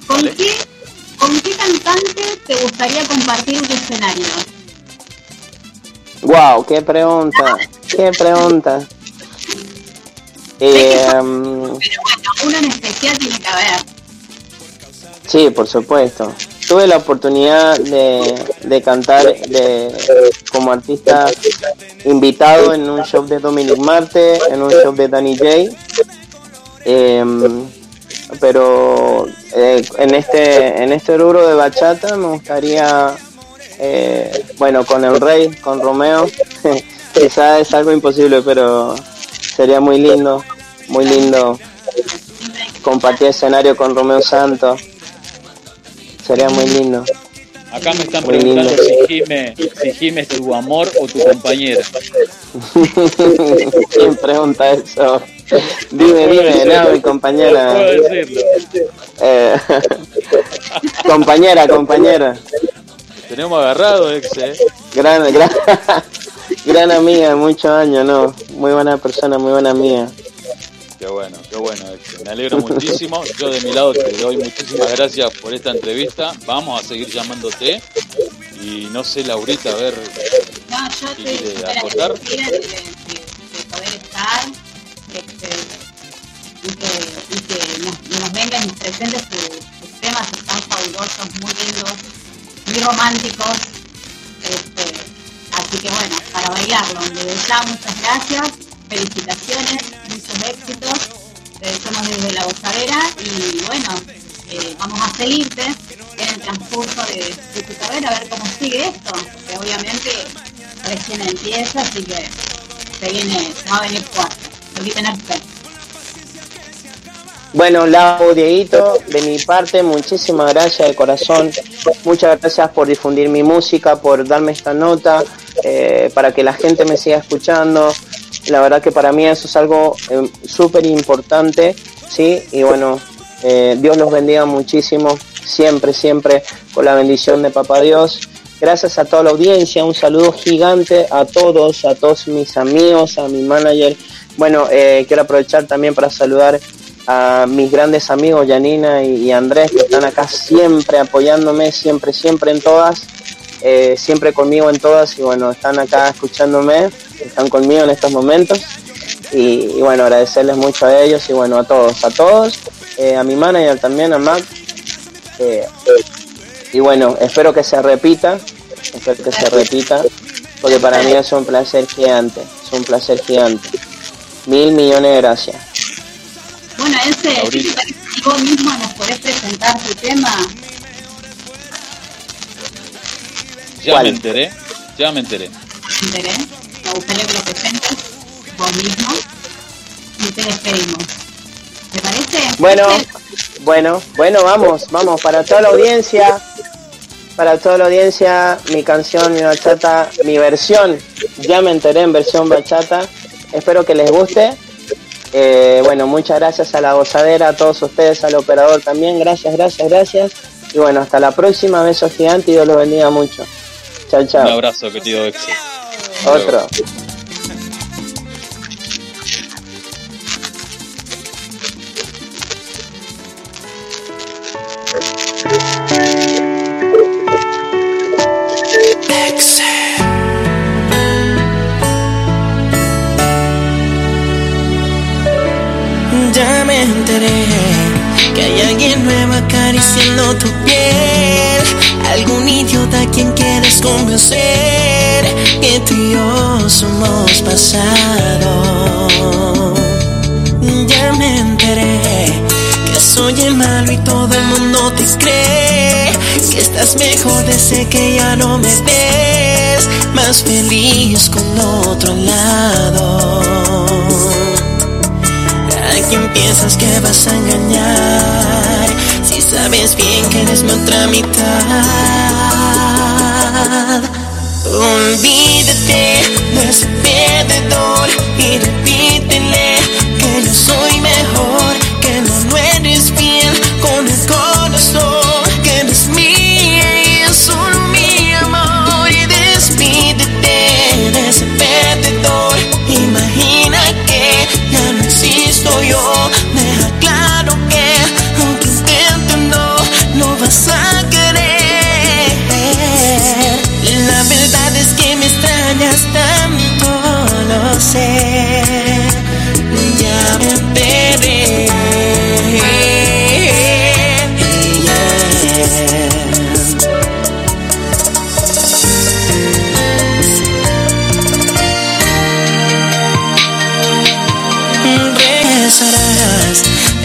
¿Con qué, ¿Con qué cantante te gustaría compartir un escenario? Wow, qué pregunta, qué pregunta. Eh, uno en especial tiene que haber. sí, por supuesto. Tuve la oportunidad de, de cantar de, como artista invitado en un show de Dominic Marte, en un show de Danny J. Em, pero eh, en este en este rubro de bachata me gustaría eh, bueno con el rey con Romeo quizás es algo imposible pero sería muy lindo muy lindo compartir escenario con Romeo Santos sería muy lindo Acá me están Muy preguntando lindo. si Jime, si Jime es tu amor o tu compañera. ¿Quién pregunta eso? Dime, dime, no, mi compañera. Puedo decirlo. Eh, compañera, compañera. Tenemos agarrado, ex, eh. Gran, gran, gran amiga, muchos años, ¿no? Muy buena persona, muy buena amiga. Qué bueno, qué bueno, ex. Me alegro muchísimo. Yo de mi lado te doy muchísimas gracias por esta entrevista. Vamos a seguir llamándote. Y no sé, Laurita, a ver No, yo aportar. agradecida de, de- de poder estar este, y que, y que nos, nos vengan y nos presenten sus, temas, están fabulosos, muy lindos, muy románticos. Este, así que bueno, para bailarlo, desde ya muchas gracias, felicitaciones, muchos éxitos, te deseamos desde la gozadera y bueno, eh, vamos a seguirte en el transcurso de, de tu carrera, a ver cómo sigue esto, que obviamente recién empieza, así que se viene, se va a venir fuerte, hay que tener fe. Bueno, Lau, Dieguito, de mi parte, muchísimas gracias de corazón. Muchas gracias por difundir mi música, por darme esta nota, eh, para que la gente me siga escuchando. La verdad que para mí eso es algo eh, súper importante, ¿sí? Y bueno, eh, Dios los bendiga muchísimo, siempre, siempre, con la bendición de Papá Dios. Gracias a toda la audiencia, un saludo gigante a todos, a todos mis amigos, a mi manager. Bueno, eh, quiero aprovechar también para saludar a mis grandes amigos Janina y, Andrés que están acá siempre apoyándome, siempre, siempre en todas, eh, siempre conmigo en todas y bueno, están acá escuchándome, están conmigo en estos momentos y, y bueno, agradecerles mucho a ellos y bueno, a todos, a todos, eh, a mi manager también, a Mac. eh, y bueno, espero que se repita, espero que se repita, porque para mí es un placer gigante, es un placer gigante. Mil millones de gracias. Ese, si vos mismo nos podés presentar tu tema, Ya ¿Cuál? me enteré, ya me enteré. interés, me gustaría que lo presentes vos mismo y te despedimos. ¿Te parece? Bueno, bueno, bueno, vamos, vamos, para toda la audiencia, para toda la audiencia, mi canción, mi bachata, mi versión, ya me enteré en versión bachata, espero que les guste. Eh, bueno, muchas gracias a la gozadera, a todos ustedes, al operador también, gracias, gracias, gracias. Y bueno, hasta la próxima, besos gigantes y Dios los bendiga mucho. Chao, Un chao. abrazo, querido ex. Otro. Tú y yo somos pasado. Ya me enteré que soy malo y todo el mundo te cree. Que estás mejor desde que ya no me ves. Más feliz con otro lado. ¿A quién piensas que vas a engañar? Si sabes bien que eres mi otra mitad. Perdedor y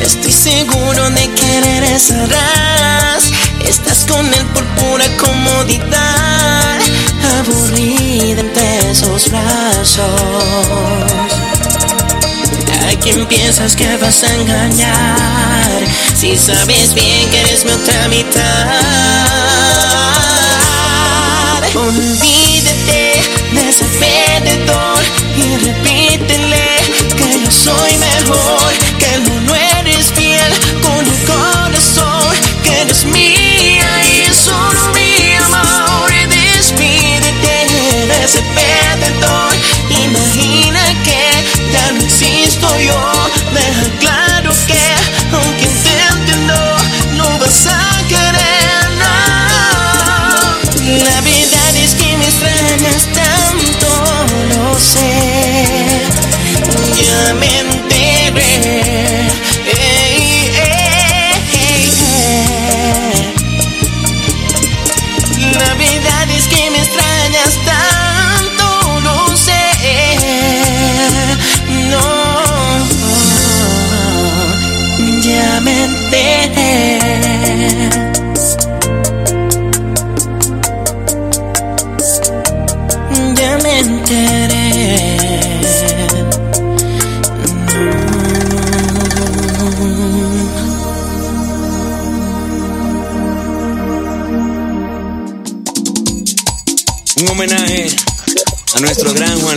Estoy seguro de que regresarás. Estás con él por pura comodidad, aburrida entre esos brazos. ¿A quién piensas que vas a engañar? Si sabes bien que eres mi otra mitad. Olvídate de ese perdedor y repítele que yo soy mejor, que el corazón, ese perdedor, imagina que ya no existo yo,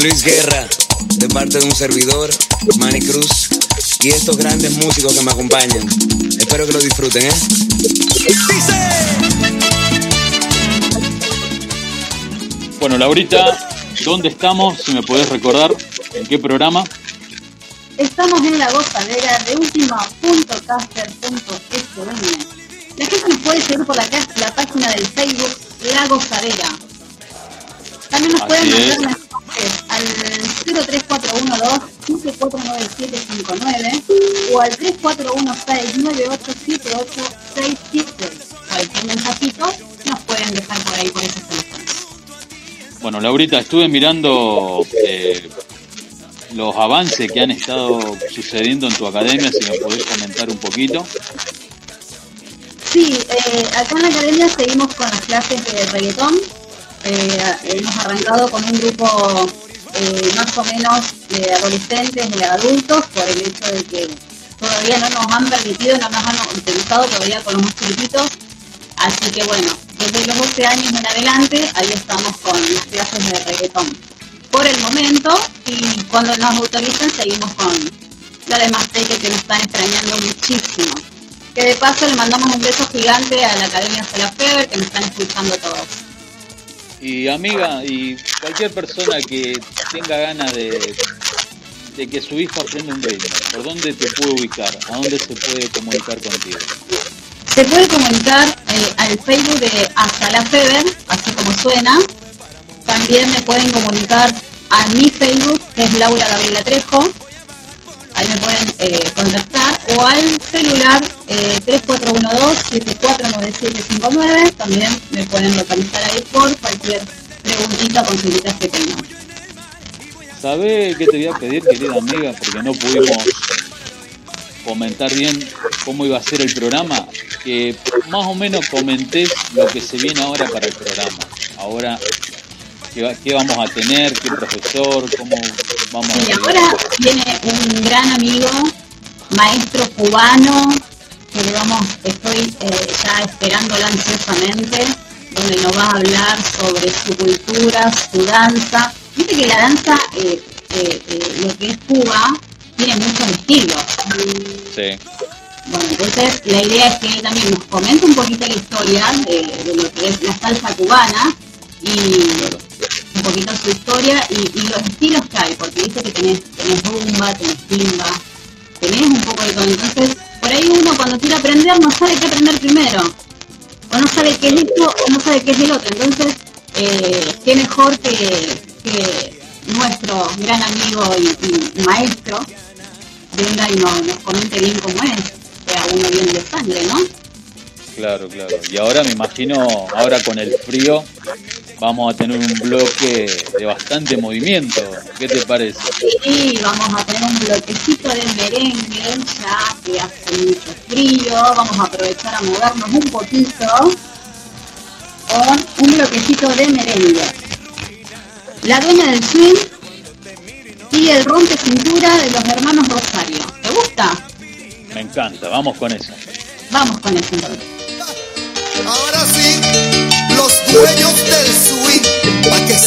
Luis Guerra, de parte de un servidor, Manny Cruz, y estos grandes músicos que me acompañan. Espero que lo disfruten, ¿eh? Bueno, Laurita, ¿dónde estamos? Si me podés recordar, ¿en qué programa? Estamos en la gozadera de última.caster.fm. La gente nos puede seguir por la, la página del Facebook La Gozadera. También nos Así pueden mandar al 03412 549759 o al 3416987867. Cualquier mensajito nos pueden dejar por ahí por esos teléfonos. Bueno, Laurita, estuve mirando eh, los avances que han estado sucediendo en tu academia, si me podés comentar un poquito. Sí, eh, acá en la academia seguimos con las clases de reggaetón. Eh, hemos arrancado con un grupo eh, más o menos de adolescentes, de adultos, por el hecho de que todavía no nos han permitido, no nos han utilizado todavía con los más chiquititos. Así que bueno, desde los 12 años en adelante, ahí estamos con las clases de reggaetón. Por el momento, y cuando nos autoricen, seguimos con la demás teque que nos están extrañando muchísimo. Que de paso le mandamos un beso gigante a la Academia Sala Feber, que nos están escuchando todos. Y amiga, y cualquier persona que tenga ganas de, que su hijo aprenda un ritmo, ¿por dónde te puede ubicar? ¿A dónde se puede comunicar contigo? Se puede comunicar eh, al Facebook de Hasta la Feber, así como suena. También me pueden comunicar a mi Facebook, que es Laura Gabriela Trejo. Ahí me pueden eh, contactar. O al celular eh, 3412-749759. También me pueden localizar ahí por cualquier preguntita o consultitas que tengan. ¿Sabés qué te voy a pedir, querida amiga? Porque no pudimos comentar bien cómo iba a ser el programa. Que más o menos comentés lo que se viene ahora para el programa. Ahora, ¿qué, va- qué vamos a tener? ¿Qué profesor? ¿Cómo vamos a Y ahora viene un gran amigo, maestro cubano, que le vamos, estoy eh, ya esperándolo ansiosamente, donde nos va a hablar sobre su cultura, su danza. Viste que la danza, eh, eh, eh, lo que es Cuba, tiene muchos estilos. Sí. Bueno, entonces la idea es que él también nos comente un poquito la historia de, de lo que es la salsa cubana y un poquito su historia y, los estilos que hay, porque dice que tenés, tenés rumba, tenés timba, tenés un poco de todo. Entonces, por ahí uno cuando quiere aprender no sabe qué aprender primero, o no sabe qué es esto o no sabe qué es el otro. Entonces, eh, qué mejor que, nuestro gran amigo y, y maestro venga y nos, nos comente bien cómo es, sea uno bien de sangre, ¿no? Claro, claro. Y ahora me imagino, ahora con el frío, vamos a tener un bloque de bastante movimiento. ¿Qué te parece? Y vamos a tener un bloquecito de merengue, ya que hace mucho frío, vamos a aprovechar a movernos un poquito con un bloquecito de merengue. La dueña del swing y el rompe cintura de los hermanos Rosario. ¿Te gusta? Me encanta, vamos con eso. Vamos con eso entonces. Ahora sí, los dueños del swing, pa' que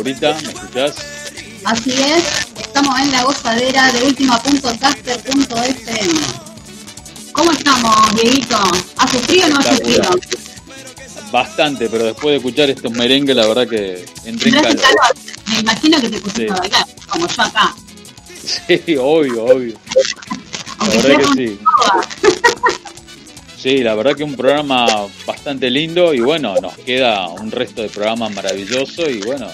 Laurita, ¿me escuchás? Así es, estamos en la gozadera de última.caster.fm. ¿Cómo estamos, Dieguito? ¿Hace frío o no hace frío? Bastante, pero después de escuchar estos merengues, la verdad que entré en Entraste calor. calor. Me imagino que te pusiste Sí. a bailar, como yo acá. Sí, obvio, obvio. La verdad que sí. Sí, la verdad que un programa bastante lindo y bueno, nos queda un resto de programas maravilloso y bueno,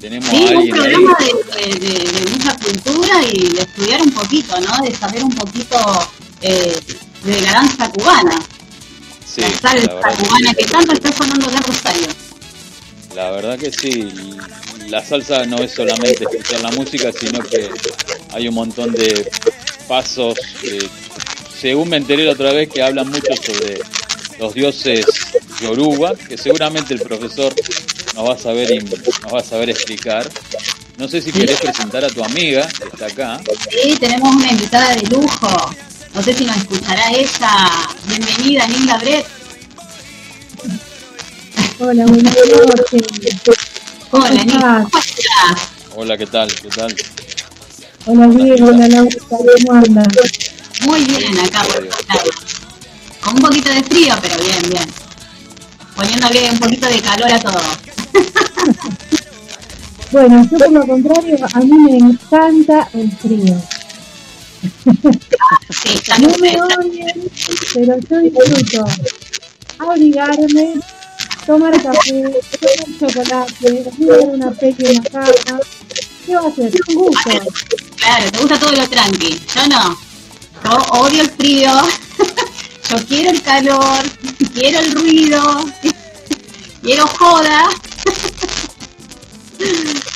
tenemos Sí, a un alguien ahí. programa de, de- de- de mucha cultura y de estudiar un poquito, ¿no? De saber un poquito eh, de la danza cubana, Sí, la salsa cubana que tanto está sonando en Rosario. la verdad que sí. La salsa no es solamente escuchar la música, sino que hay un montón de pasos. eh, según me enteré la otra vez que hablan mucho sobre los dioses yoruba, que seguramente el profesor nos va a saber nos va a saber explicar. No sé si querés presentar a tu amiga que está acá. Sí, tenemos una invitada de lujo. No sé si nos escuchará ella. Bienvenida, Linda Brett. Hola, buenas noches. Hola, ¿Cómo Linda. estás? ¿Cómo estás? Hola, ¿qué tal? ¿Qué tal? Hola, Diego, hola, Laura, ¿cómo andan? Muy bien acá por. Con un poquito de frío, pero bien, bien. Poniéndole un poquito de calor a todo. Bueno, yo por lo contrario, a mí me encanta el frío. Sí, ya No me odien, pero yo disfruto abrigarme, tomar café, tomar chocolate, mirar una peli en la cama. ¿Qué va a hacer? Un gusto. Claro, te gusta todo lo tranqui. Yo no. Yo odio el frío. Yo quiero el calor. Quiero el ruido. Quiero joda.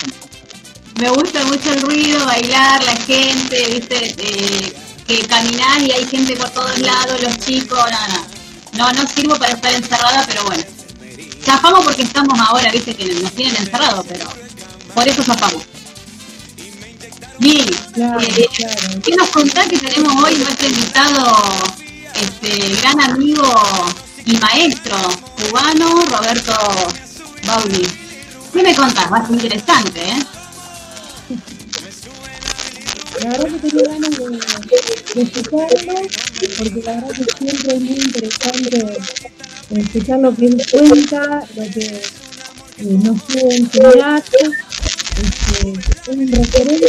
Me gusta mucho el ruido, bailar, la gente, viste, eh, que caminás y hay gente por todos lados, los chicos, no, no. No, no sirvo para estar encerrada, pero bueno. Zafamos porque estamos ahora, viste, que nos tienen encerrados, pero por eso zafamos. Bien, eh, ¿qué nos contás que tenemos hoy nuestro invitado, este gran amigo y maestro cubano, Roberto Bauli? ¿Qué me contás? Va a ser interesante, ¿eh? La verdad que tenía ganas de, de escucharlo, porque la verdad que siempre es muy interesante escuchar lo que él cuenta, lo que eh, nos puede enseñar. Este, es un referente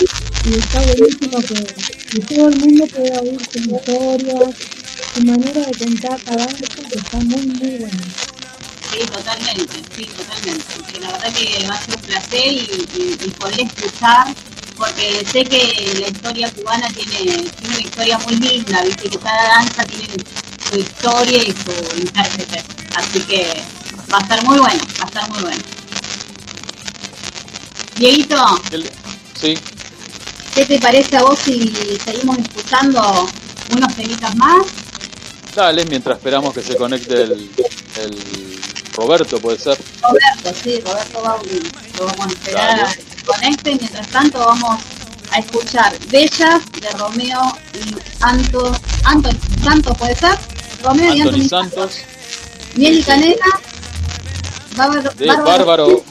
y está buenísimo que, que todo el mundo pueda oír su historia, su manera de contar cada uno, que está muy, muy buena. Sí, totalmente, sí, totalmente. La verdad que va a ser un placer y, y- y poder escuchar, porque sé que la historia cubana tiene, tiene una historia muy linda, viste que cada danza tiene su historia y su intérprete. Así que va a estar muy bueno, va a estar muy bueno. Dieguito, Sí, ¿qué te parece a vos si seguimos escuchando unos temitas más? dale, mientras esperamos que se conecte el, el Roberto, puede ser. Roberto, sí, Roberto Bauli. Lo vamos a esperar a que se conecte. Mientras tanto, vamos a escuchar Bellas de Romeo y Anto, Anto Santos, ¿puede ser? Romeo y Anthony Anthony Santos, Miel y Canela, Bárbaro, de Bárbaro.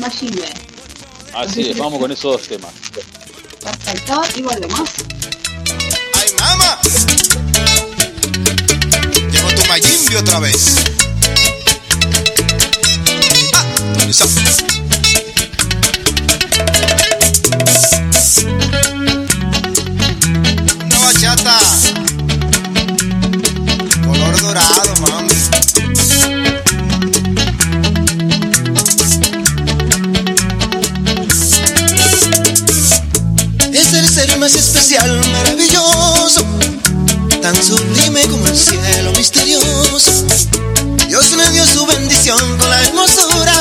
Machine. Así es, vamos con esos dos temas. Perfecto, y volvemos. ¡Ay, mamá! Llegó tu mayimbi otra vez. Ah, eso. Más especial, maravilloso, tan sublime como el cielo misterioso. Dios le dio su bendición con la hermosura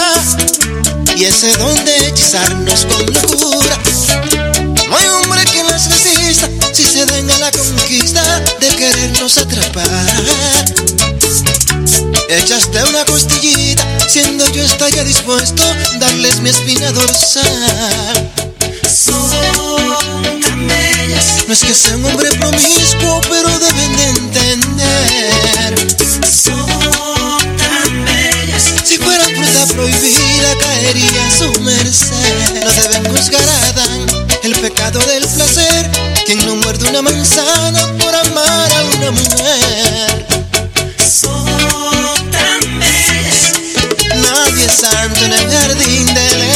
y ese don de hechizarnos con locura. No hay hombre que las resista si se den a la conquista de querernos atrapar. Echaste una costillita, siendo yo estaría dispuesto darles mi espina dorsal. Bellas. No es que sea un hombre promiscuo, pero deben de entender. Son. Si fuera fruta prohibida, caería a su merced. No deben juzgar a Adán el pecado del placer. Quien no muerde una manzana por amar a una mujer. Son. Nadie es santo en el jardín del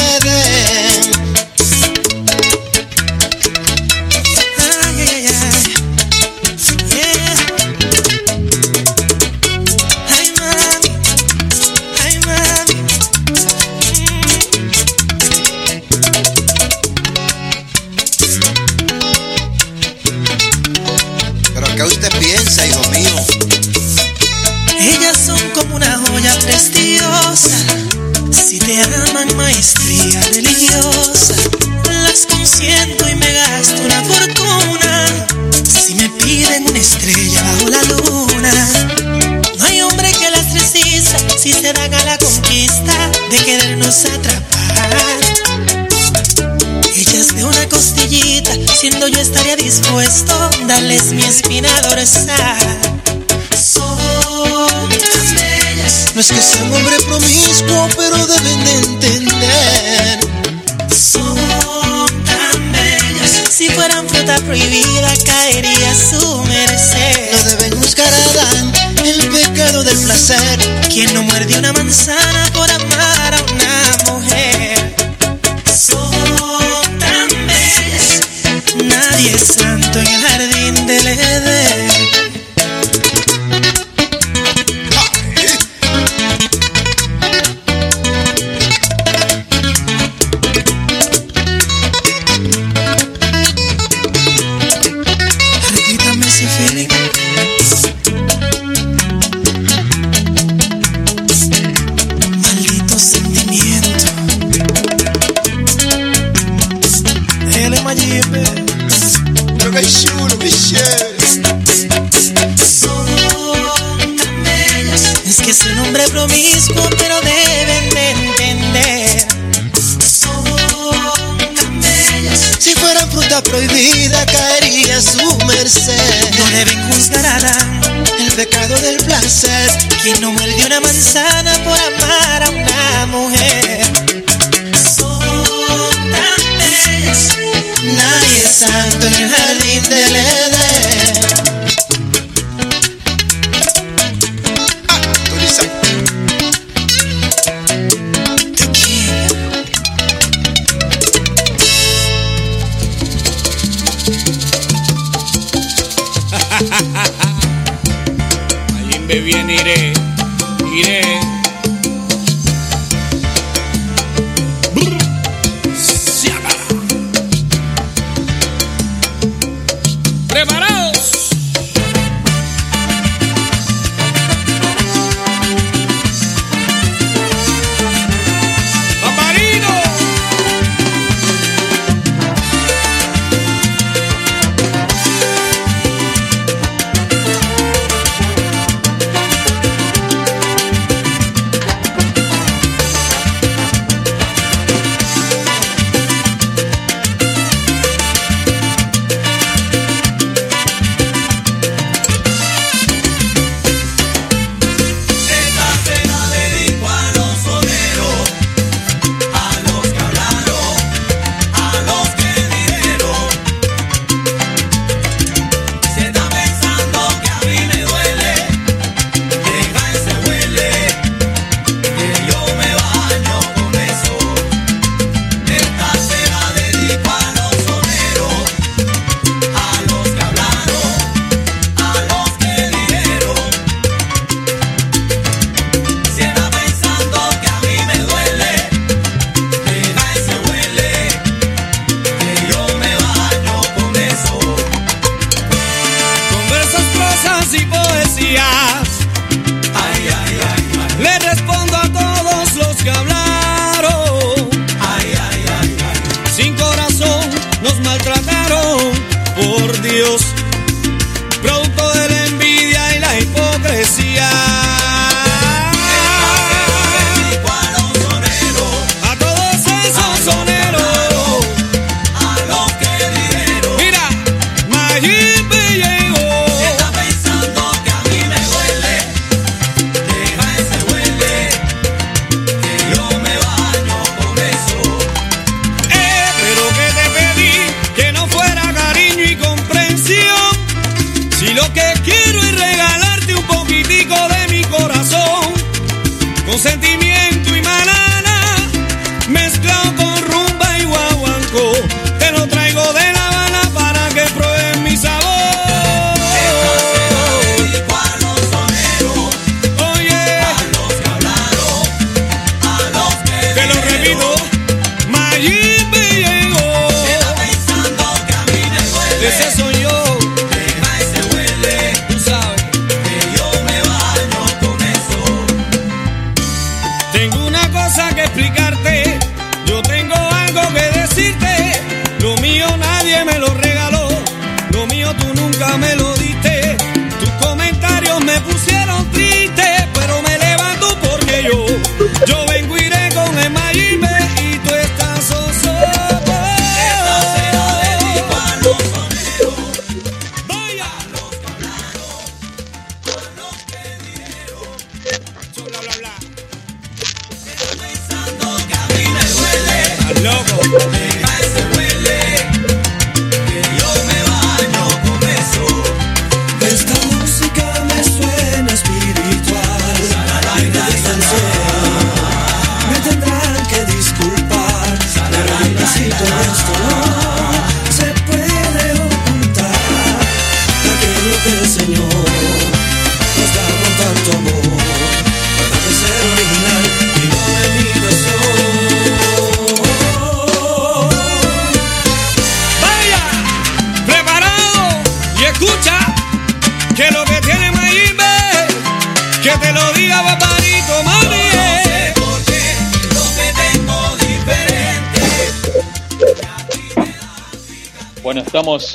dispuesto darles mi espina dorsal. Son tan bellas. No es que sea un hombre promiscuo, pero deben de entender. Son tan bellas. Si fueran fruta prohibida, caería a su merced. No deben juzgar a Adán el pecado del placer. Quien no muerde una manzana por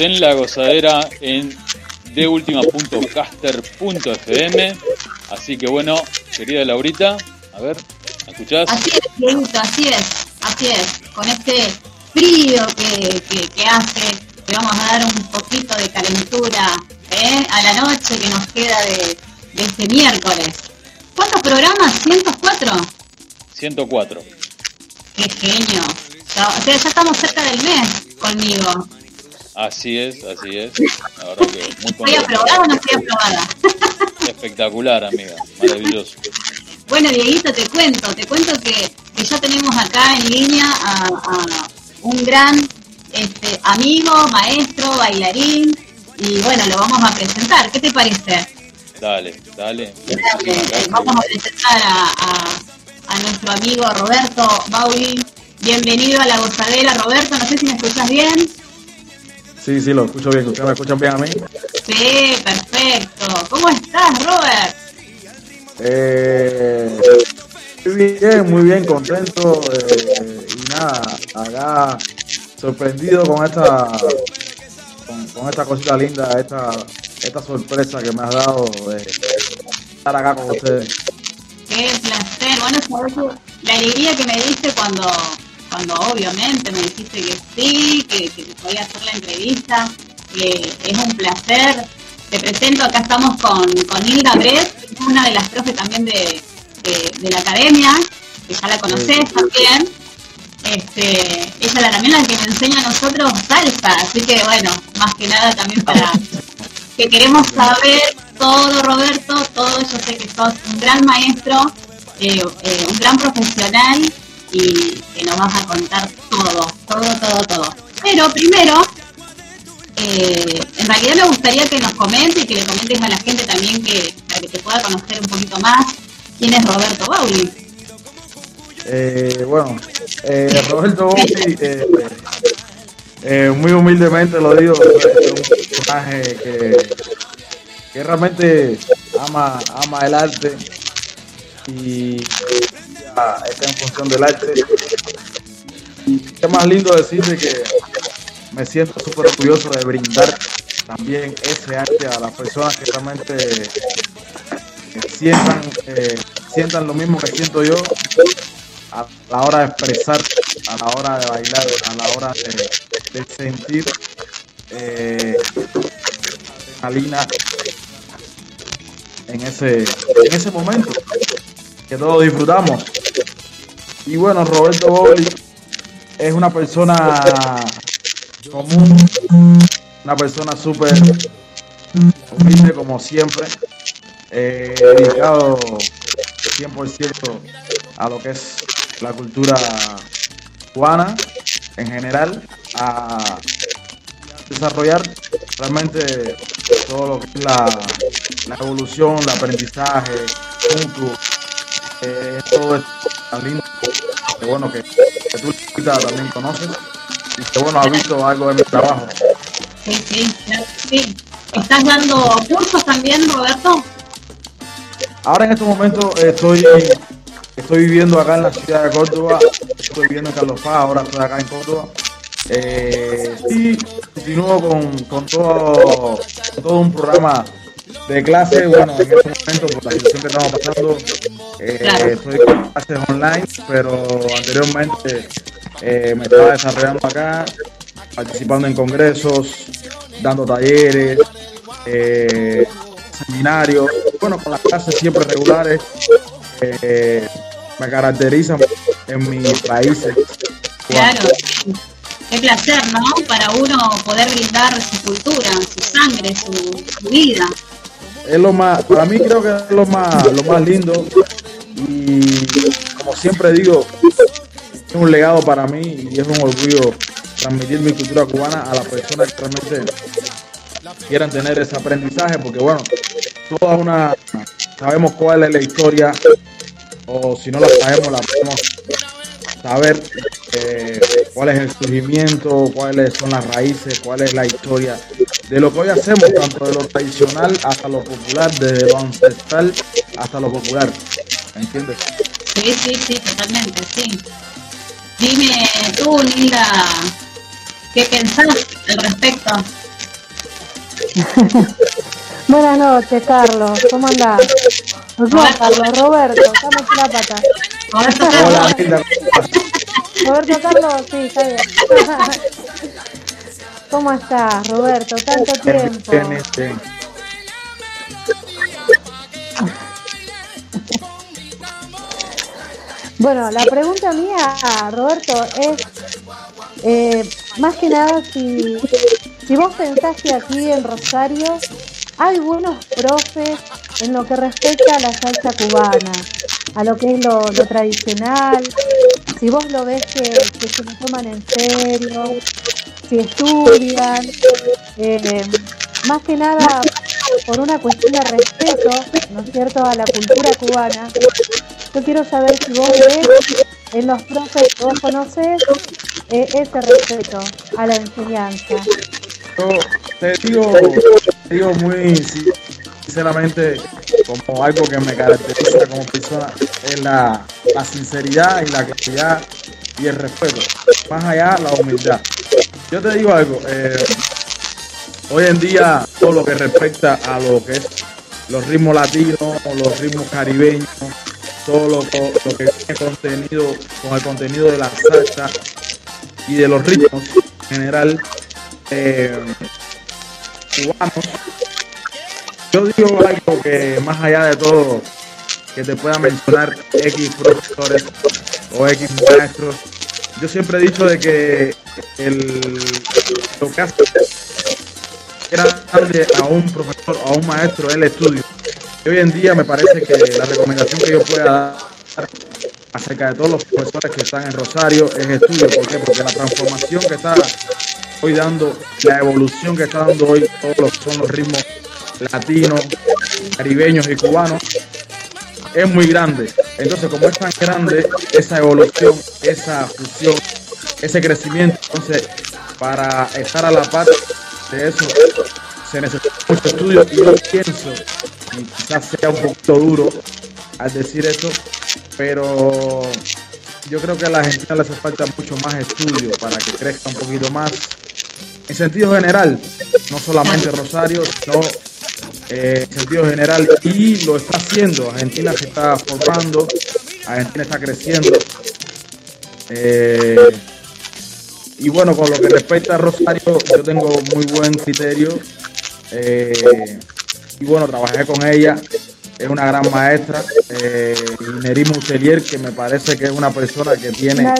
en la gozadera en deultima.caster.fm. Así que bueno, querida Laurita. A ver, ¿me escuchás? Así es, Dieguito, así es, así es. Con este frío que, que, que hace, le vamos a dar un poquito de calentura ¿eh? a la noche que nos queda de, de este miércoles. ¿Cuántos programas? ¿104? 104. Qué genio. O sea, ya estamos cerca del mes conmigo. Así es, así es. La verdad que muy ¿Estoy aprobada o no estoy aprobada? Espectacular, amiga. Maravilloso. Bueno, Dieguito, te cuento, te cuento que, que ya tenemos acá en línea a, a un gran este, amigo, maestro, bailarín, y bueno, lo vamos a presentar. ¿Qué te parece? Dale, dale. Vamos a presentar a, a- a nuestro amigo Roberto Bauli. Bienvenido a la gozadera, Roberto. No sé si me escuchas bien. Sí, sí, lo escucho bien. ¿Ustedes me escuchan bien a mí? Sí, perfecto. ¿Cómo estás, Robert? Eh, muy bien, muy bien, contento. eh, y nada, acá sorprendido con esta con, con esta cosita linda, esta, esta sorpresa que me has dado de estar acá con ustedes. Qué placer. Bueno, sabes la alegría que me diste cuando, cuando obviamente me dijiste que sí, que, que te podía hacer la entrevista, que es un placer. Te presento, acá estamos con, con Hilda Brett, una de las profes también de, de, de la academia, que ya la conoces también. Este, ella es la también la que nos enseña a nosotros salsa, así que bueno, más que nada también para que queremos saber todo, Roberto, todo, yo sé que sos un gran maestro, eh, eh, un gran profesional y que nos vas a contar todo, todo, todo, todo. Pero primero, eh, en realidad me gustaría que nos comentes y que le comentes a la gente también que para que te pueda conocer un poquito más quién es Roberto Bauli. Eh, bueno, eh, Roberto eh, muy humildemente lo digo, es un personaje que, que realmente ama, ama el arte y está en función del arte. Y qué más lindo decirte que me siento súper orgulloso de brindar también ese arte a las personas que realmente sientan, eh, sientan lo mismo que siento yo a la hora de expresar, a la hora de bailar, a la hora de, de sentir eh, adrenalina en ese, en ese momento que todos disfrutamos. Y bueno, Roberto Boli es una persona común, una persona súper humilde como siempre, eh, dedicado 100% a lo que es la cultura cubana en general, a desarrollar realmente todo lo que es la, la evolución, el aprendizaje eh, todo es tan lindo, que bueno que, que tú también conoces y que bueno has visto algo de mi trabajo. Sí, sí, claro sí. ¿Estás dando cursos también, Roberto? Ahora en estos momentos estoy estoy viviendo acá en la ciudad de Córdoba, estoy viviendo en Carlos Paz, ahora estoy acá en Córdoba. Eh, y continúo con, con todo, con todo un programa de clase, bueno, en este momento por la situación que estamos pasando, eh, estoy con clases online, pero anteriormente eh, me estaba desarrollando acá, participando en congresos, dando talleres, eh, seminarios, bueno, con las clases siempre regulares, eh, me caracterizan en mis países. Claro. Qué placer, ¿no? Para uno poder brindar su cultura, su sangre, su, su vida. Es lo más, para mí creo que es lo más, lo más lindo. Y como siempre digo, es un legado para mí y es un orgullo transmitir mi cultura cubana a las personas que realmente quieran tener ese aprendizaje porque bueno, toda una, sabemos cuál es la historia o si no la sabemos la podemos saber eh, cuál es el surgimiento, cuáles son las raíces, cuál es la historia de lo que hoy hacemos, tanto de lo tradicional hasta lo popular, desde lo ancestral hasta lo popular. ¿Entiendes? Sí, sí, sí, totalmente, sí. Dime tú, Linda, ¿qué pensás al respecto? Buenas noches, Carlos. ¿Cómo andás? No, Carlos, Roberto. Estamos en la pata. Hola, Hilda. Roberto Carlos, sí, está bien. ¿Cómo estás, Roberto? Tanto tiempo. Bien, bien, bien. Bueno, la pregunta mía, Roberto, es eh, más que nada si, si vos pensás que aquí en Rosario hay buenos profes en lo que respecta a la salsa cubana, a lo que es lo, tradicional, si vos lo ves que, se lo toman en serio, si estudian, eh, más que nada por una cuestión de respeto, ¿no es cierto?, a la cultura cubana. Yo quiero saber si vos ves en los profes que vos conocés eh, ese respeto a la enseñanza. Yo te digo, digo muy sinceramente como algo que me caracteriza como persona es la, sinceridad y la claridad y el respeto. Más allá, la humildad. Yo te digo algo, eh, hoy en día todo lo que respecta a lo que es los ritmos latinos, los ritmos caribeños, todo lo, lo que tiene contenido con el contenido de la salsa y de los ritmos en general eh, cubanos. Yo digo algo que más allá de todo que te pueda mencionar X profesores o X maestros, yo siempre he dicho de que el, lo que hace grande a un profesor o a un maestro es el estudio. Hoy en día me parece que la recomendación que yo pueda dar acerca de todos los profesores que están en Rosario es estudio. ¿Por qué? Porque la transformación que está hoy dando, la evolución que está dando hoy todos los, son los ritmos latinos, caribeños y cubanos, es muy grande. Entonces, como es tan grande esa evolución, esa fusión, ese crecimiento, entonces, para estar a la par de eso, se necesita mucho estudio y yo pienso, y quizás sea un poquito duro al decir eso, pero yo creo que a la gente le hace falta mucho más estudio para que crezca un poquito más. En sentido general, no solamente Rosario, sino eh, en sentido general, y lo está haciendo. Argentina se está formando, Argentina está creciendo. Eh, y bueno, con lo que respecta a Rosario, yo tengo muy buen criterio. Eh, y bueno, trabajé con ella. Es una gran maestra. Eh, Neri Muselier, que me parece que es una persona que tiene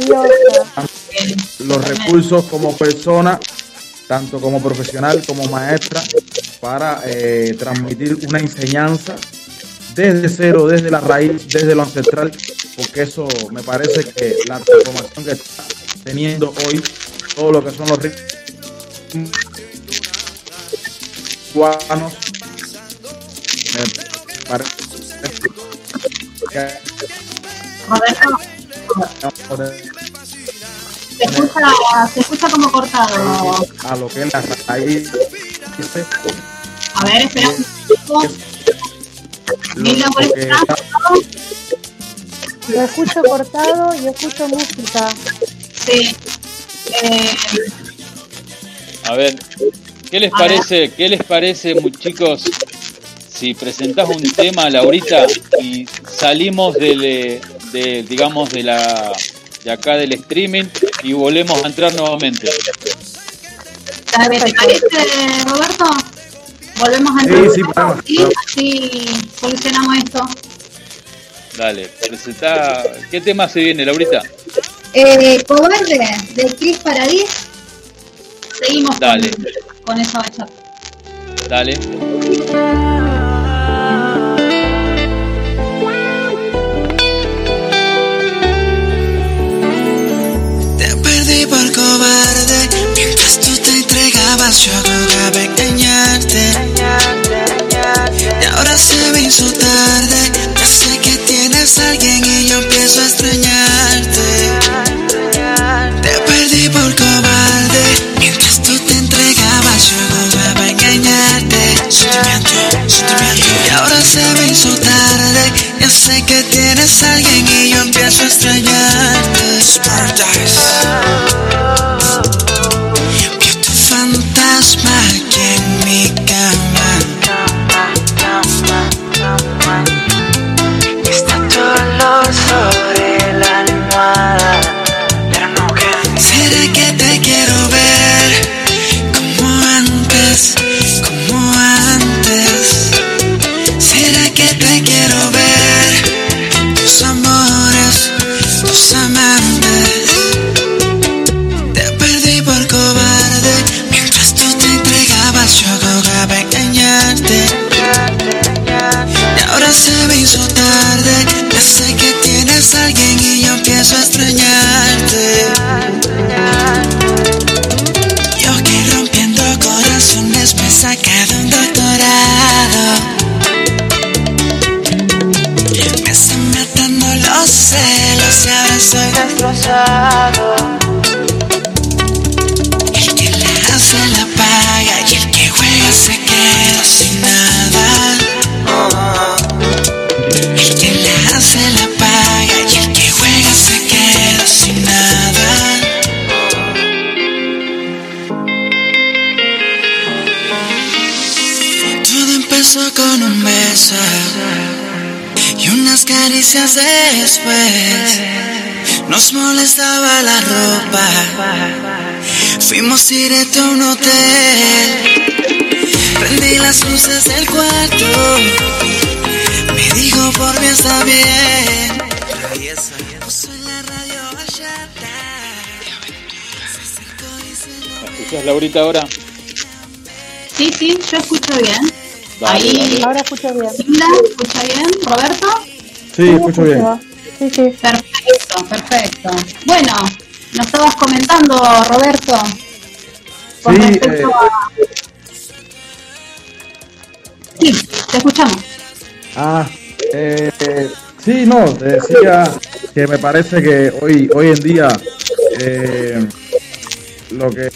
los recursos como persona, tanto como profesional como maestra, para eh, transmitir una enseñanza desde cero, desde la raíz, desde lo ancestral, porque eso me parece que la transformación que está teniendo hoy todo lo que son los cubanos me parece que Se escucha, se escucha como cortado. a lo que es la raíz A ver, espera un poco. Mira, por lo escucho cortado y escucho música. Sí. Eh, A ver, ¿qué les A parece, qué les parece, chicos, si presentás un tema, Laurita, y salimos del, eh, de, digamos, de la de acá del streaming y volvemos a entrar nuevamente? dale, ¿Te parece, Roberto? Volvemos a entrar. sí, vamos. Sí, así solucionamos esto. Dale, presentá, ¿qué tema se viene, Laurita? Eh, Cobarde de Chris Paradis. Seguimos con, Dale, con esa bachata. dale. Por cobarde Mientras tú te entregabas yo jugaba engañarte. Y ahora se me hizo tarde. Ya sé que tienes a alguien y yo empiezo caricias después. Nos molestaba la ropa. Fuimos directo a un hotel. Prendí las luces del cuarto. Me dijo por mí está bien. Puso en la radio bachata. ¿Me escuchás, Laurita, ahora? Sí, sí, yo escucho bien. Dale, Ahí, dale. Ahora escucho bien. Hilda, ¿escucha bien? ¿Roberto? Sí, escucho bien. Sí, sí. Perfecto, perfecto. Bueno, nos estabas comentando, Roberto, con Sí, respecto eh, a... Sí, te escuchamos. Ah, eh, sí, no, te decía que me parece que hoy, hoy en día eh, lo que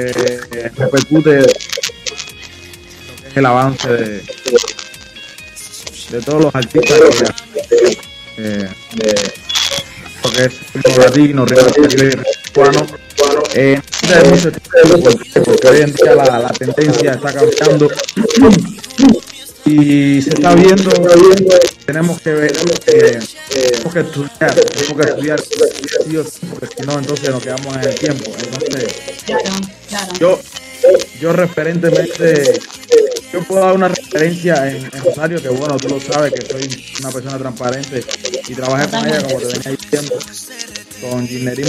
repercute es el avance de, de todos los artistas que, eh, de lo que es ritmo latino, ritmo cubano, eh, porque, porque hoy en día la, la tendencia está cambiando y se está viendo, tenemos que ver, eh, tenemos que estudiar, tenemos que estudiar porque si no entonces nos quedamos en el tiempo. Entonces, yo, yo referentemente, yo puedo dar una referencia en, Rosario, que bueno, tú lo sabes, que soy una persona transparente y trabajé con ella, como te venía diciendo, con Ginery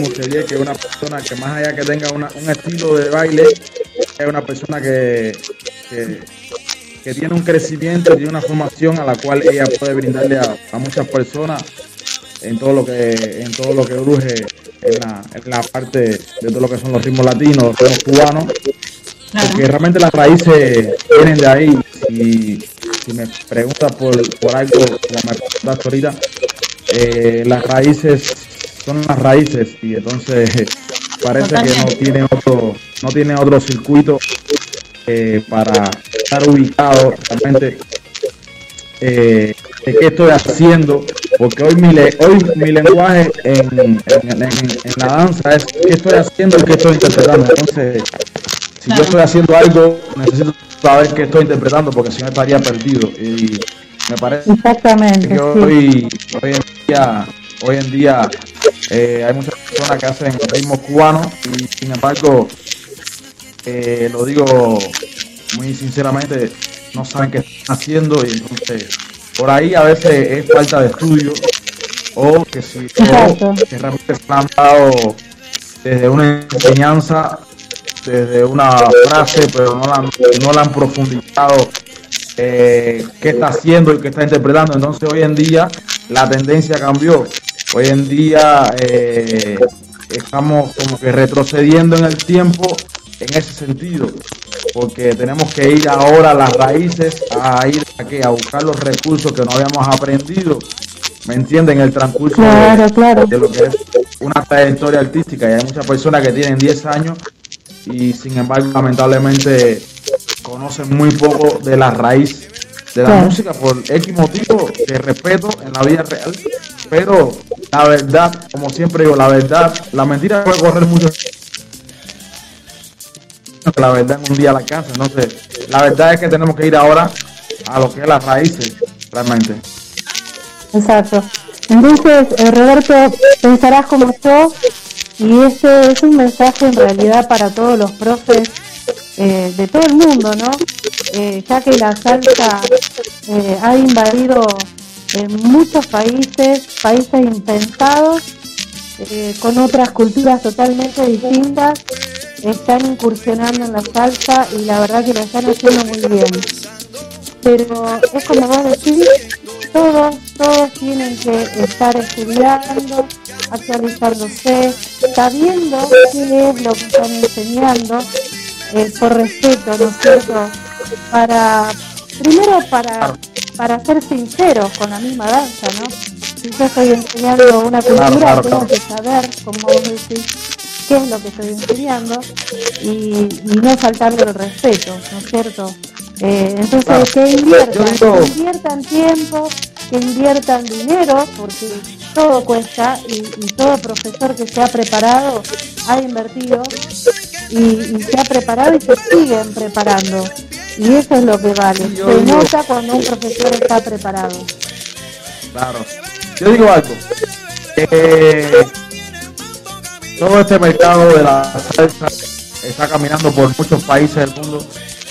que es una persona que más allá que tenga un estilo de baile, es una persona que, que, tiene un crecimiento tiene una formación a la cual ella puede brindarle a, muchas personas en todo lo que en todo lo que en la, en la parte de todo lo que son los ritmos latinos, los ritmos cubanos, porque realmente las raíces vienen de ahí. Y si me preguntas por, por algo, como me preguntaste ahorita, eh, las raíces son las raíces y entonces parece que no tiene otro no tiene otro circuito eh, para estar ubicado realmente eh, de qué estoy haciendo porque hoy mi, le- hoy mi lenguaje en, en- en- en la danza es qué estoy haciendo y qué estoy interpretando. Entonces si yo estoy haciendo algo necesito saber qué estoy interpretando porque si no estaría perdido y me parece Exactamente. que sí. hoy, hoy en día, hoy en día eh, hay muchas personas que hacen ritmos cubanos y sin embargo, eh, lo digo muy sinceramente, no saben qué están haciendo y entonces por ahí a veces es falta de estudio o que si o que realmente se han dado desde una enseñanza, desde una frase, pero no la, han- no la han profundizado eh, qué está haciendo y qué está interpretando. Entonces hoy en día la tendencia cambió. Hoy en día eh, estamos como que retrocediendo en el tiempo en ese sentido, porque tenemos que ir ahora a las raíces, a ir a, qué? a buscar los recursos que no habíamos aprendido. ¿Me entienden? En el transcurso de- claro. de lo que es una trayectoria artística. Y hay muchas personas que tienen 10 años y sin embargo lamentablemente conocen muy poco de la raíz de la Claro. música por X motivo que respeto en la vida real. Pero la verdad, como siempre digo, la verdad, la mentira puede correr mucho. La verdad en un día la alcanza. Entonces, la verdad es que tenemos que ir ahora a lo que es las raíces, realmente. Exacto. Entonces, eh, Roberto, pensarás como yo, y este es un mensaje en realidad para todos los profes eh, de todo el mundo, ¿no? Eh, ya que la salsa eh, ha invadido en muchos países, países impensados, con otras culturas totalmente distintas, están incursionando en la salsa y la verdad que lo están haciendo muy bien. Pero es como vos decís, todos, todos tienen que estar estudiando, actualizándose, sabiendo qué es lo que están enseñando, eh, por respeto, ¿no es cierto? Para, primero para, para ser sinceros con la misma danza, ¿no? Si yo estoy enseñando una cultura, tengo que saber, como vos decís, qué es lo que estoy enseñando y, y no faltarle el respeto, ¿no es cierto? Eh, entonces, Claro. que inviertan, digo- que inviertan tiempo, que inviertan dinero, porque todo cuesta y, y todo profesor que se ha preparado ha invertido y, y se ha preparado y se siguen preparando. Y eso es lo que vale. Yo Se digo- nota cuando un profesor está preparado. Claro. Yo digo algo. Eh, todo este mercado de la salsa está caminando por muchos países del mundo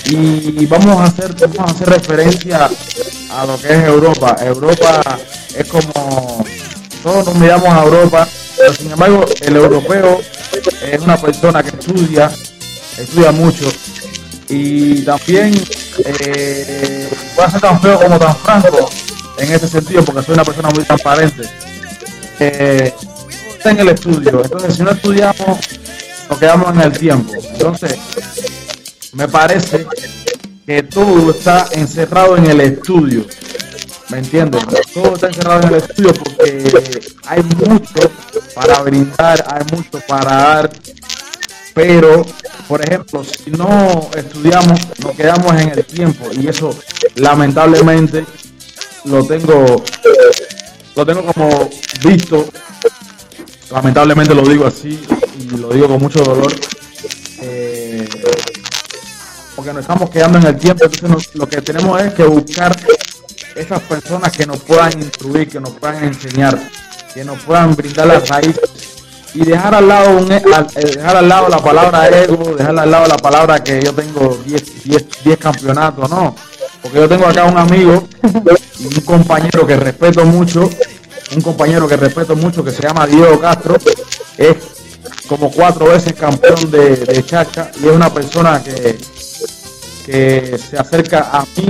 y vamos a hacer vamos a hacer referencia a lo que es Europa. Europa es como todos nos miramos a Europa, pero sin embargo el europeo es una persona que estudia, estudia mucho y también eh, voy a ser tan feo como tan franco en ese sentido porque soy una persona muy transparente. Eh, en el estudio, entonces si no estudiamos nos quedamos en el tiempo. Entonces me parece que todo está encerrado en el estudio. ¿Me entiendes? Todo está encerrado en el estudio porque hay mucho para brindar, hay mucho para dar, pero por ejemplo si no estudiamos nos quedamos en el tiempo y eso lamentablemente lo tengo lo tengo como visto lamentablemente lo digo así y lo digo con mucho dolor. Eh, porque nos estamos quedando en el tiempo entonces lo que tenemos es que buscar esas personas que nos puedan instruir que nos puedan enseñar que nos puedan brindar las raíces y dejar al lado un, eh, dejar al lado la palabra ego, dejar al lado la palabra que yo tengo 10 10 10 campeonatos, no, porque yo tengo acá un amigo y un compañero que respeto mucho, un compañero que respeto mucho que se llama Diego Castro, es como cuatro veces campeón de, de Chaca y es una persona que, que se acerca a mí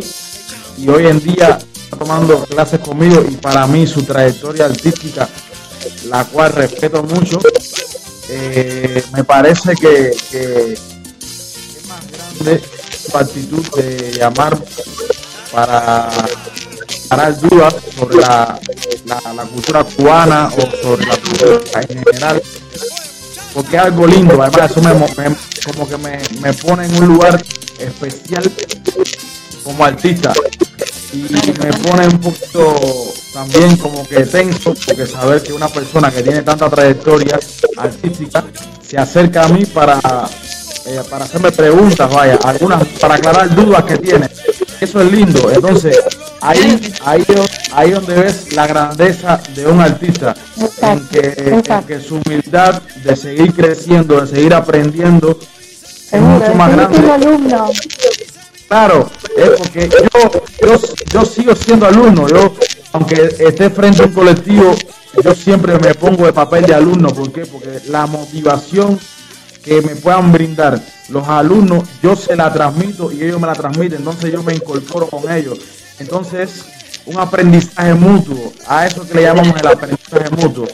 y hoy en día está tomando clases conmigo y para mí su trayectoria artística la cual respeto mucho. Eh, me parece que, que es más grande su actitud de llamar para parar dudas sobre la, la- cultura cubana o sobre la cultura en general. Porque es algo lindo, además eso me, me- como que me, me pone en un lugar especial como artista y me pone un poquito también como que tenso porque saber que una persona que tiene tanta trayectoria artística se acerca a mí para eh, para hacerme preguntas vaya algunas para aclarar dudas que tiene eso es lindo. Entonces ahí ahí ahí donde ves la grandeza de un artista en que, en que su humildad de seguir creciendo de seguir aprendiendo es mucho más grande. Claro, es porque yo, yo, yo sigo siendo alumno, yo, aunque esté frente a un colectivo, yo siempre me pongo de papel de alumno, ¿por qué? Porque la motivación que me puedan brindar los alumnos, yo se la transmito y ellos me la transmiten, entonces yo me incorporo con ellos. Entonces, un aprendizaje mutuo, a eso que le llamamos el aprendizaje mutuo,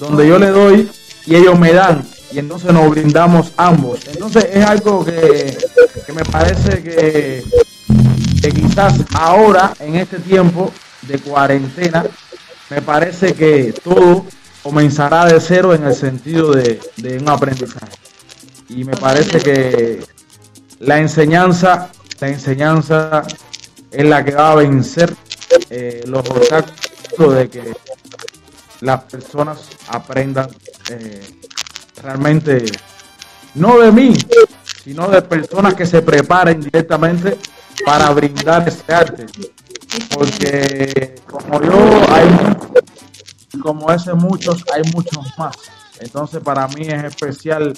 donde yo le doy y ellos me dan, y entonces nos brindamos ambos. Entonces es algo que, que me parece que, que quizás ahora, en este tiempo de cuarentena, me parece que todo comenzará de cero en el sentido de, de un aprendizaje. Y me parece que la enseñanza, la enseñanza es la que va a vencer eh, los obstáculos de que las personas aprendan eh, realmente, no de mí, sino de personas que se preparen directamente para brindar este arte. Porque como yo, hay como ese muchos, hay muchos más. Entonces para mí es especial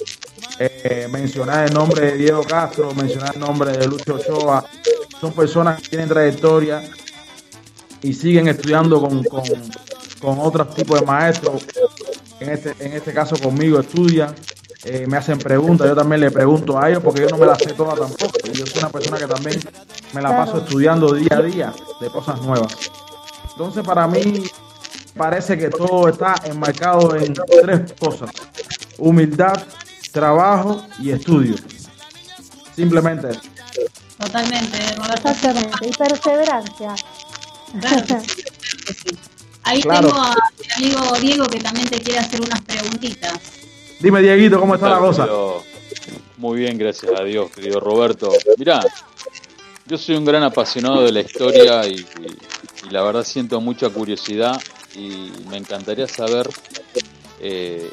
eh, mencionar el nombre de Diego Castro, mencionar el nombre de Lucho Ochoa. Son personas que tienen trayectoria y siguen estudiando con, con, con otros tipos de maestros. En este, en este caso conmigo estudian, eh, me hacen preguntas, yo también le pregunto a ellos porque yo no me las sé todas tampoco. Yo soy una persona que también me la paso estudiando día a día de cosas nuevas. Entonces para mí parece que todo está enmarcado en tres cosas. Humildad, trabajo y estudio. Simplemente eso. Totalmente, Roberto. Exactamente. Y perseverancia. Claro. Ahí Claro. tengo a mi amigo Diego que también te quiere hacer unas preguntitas. Dime, Dieguito, ¿cómo está la cosa? Muy bien, gracias a Dios, querido Roberto. Mirá, yo soy un gran apasionado de la historia y, y- y la verdad siento mucha curiosidad y me encantaría saber eh,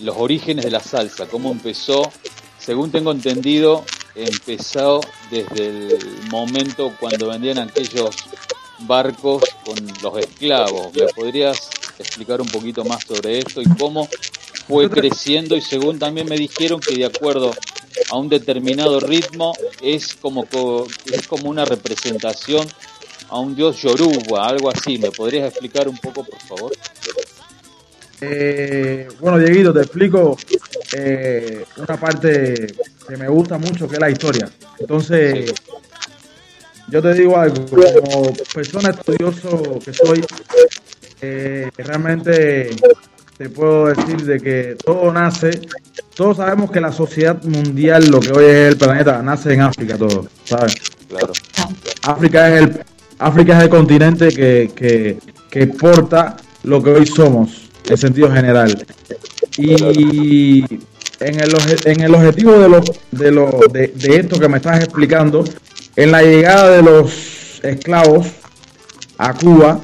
los orígenes de la salsa, cómo empezó. Según tengo entendido, empezó desde el momento cuando vendían aquellos barcos con los esclavos. ¿Me podrías explicar un poquito más sobre esto y cómo fue creciendo? Y según también me dijeron que de acuerdo a un determinado ritmo es como, co- es como una representación a un dios yoruba, algo así. ¿Me podrías explicar un poco, por favor? Eh, bueno, Dieguito, te explico eh, una parte que me gusta mucho, que es la historia. Entonces, yo te digo algo, como persona estudioso que soy, eh, realmente te puedo decir de que todo nace, todos sabemos que la sociedad mundial, lo que hoy es el planeta, nace en África todo, ¿sabes? Claro. África es el, África es el continente que, que, que porta lo que hoy somos, en sentido general. Y en el, en el objetivo de, lo, de, lo, de, esto que me estás explicando, en la llegada de los esclavos a Cuba,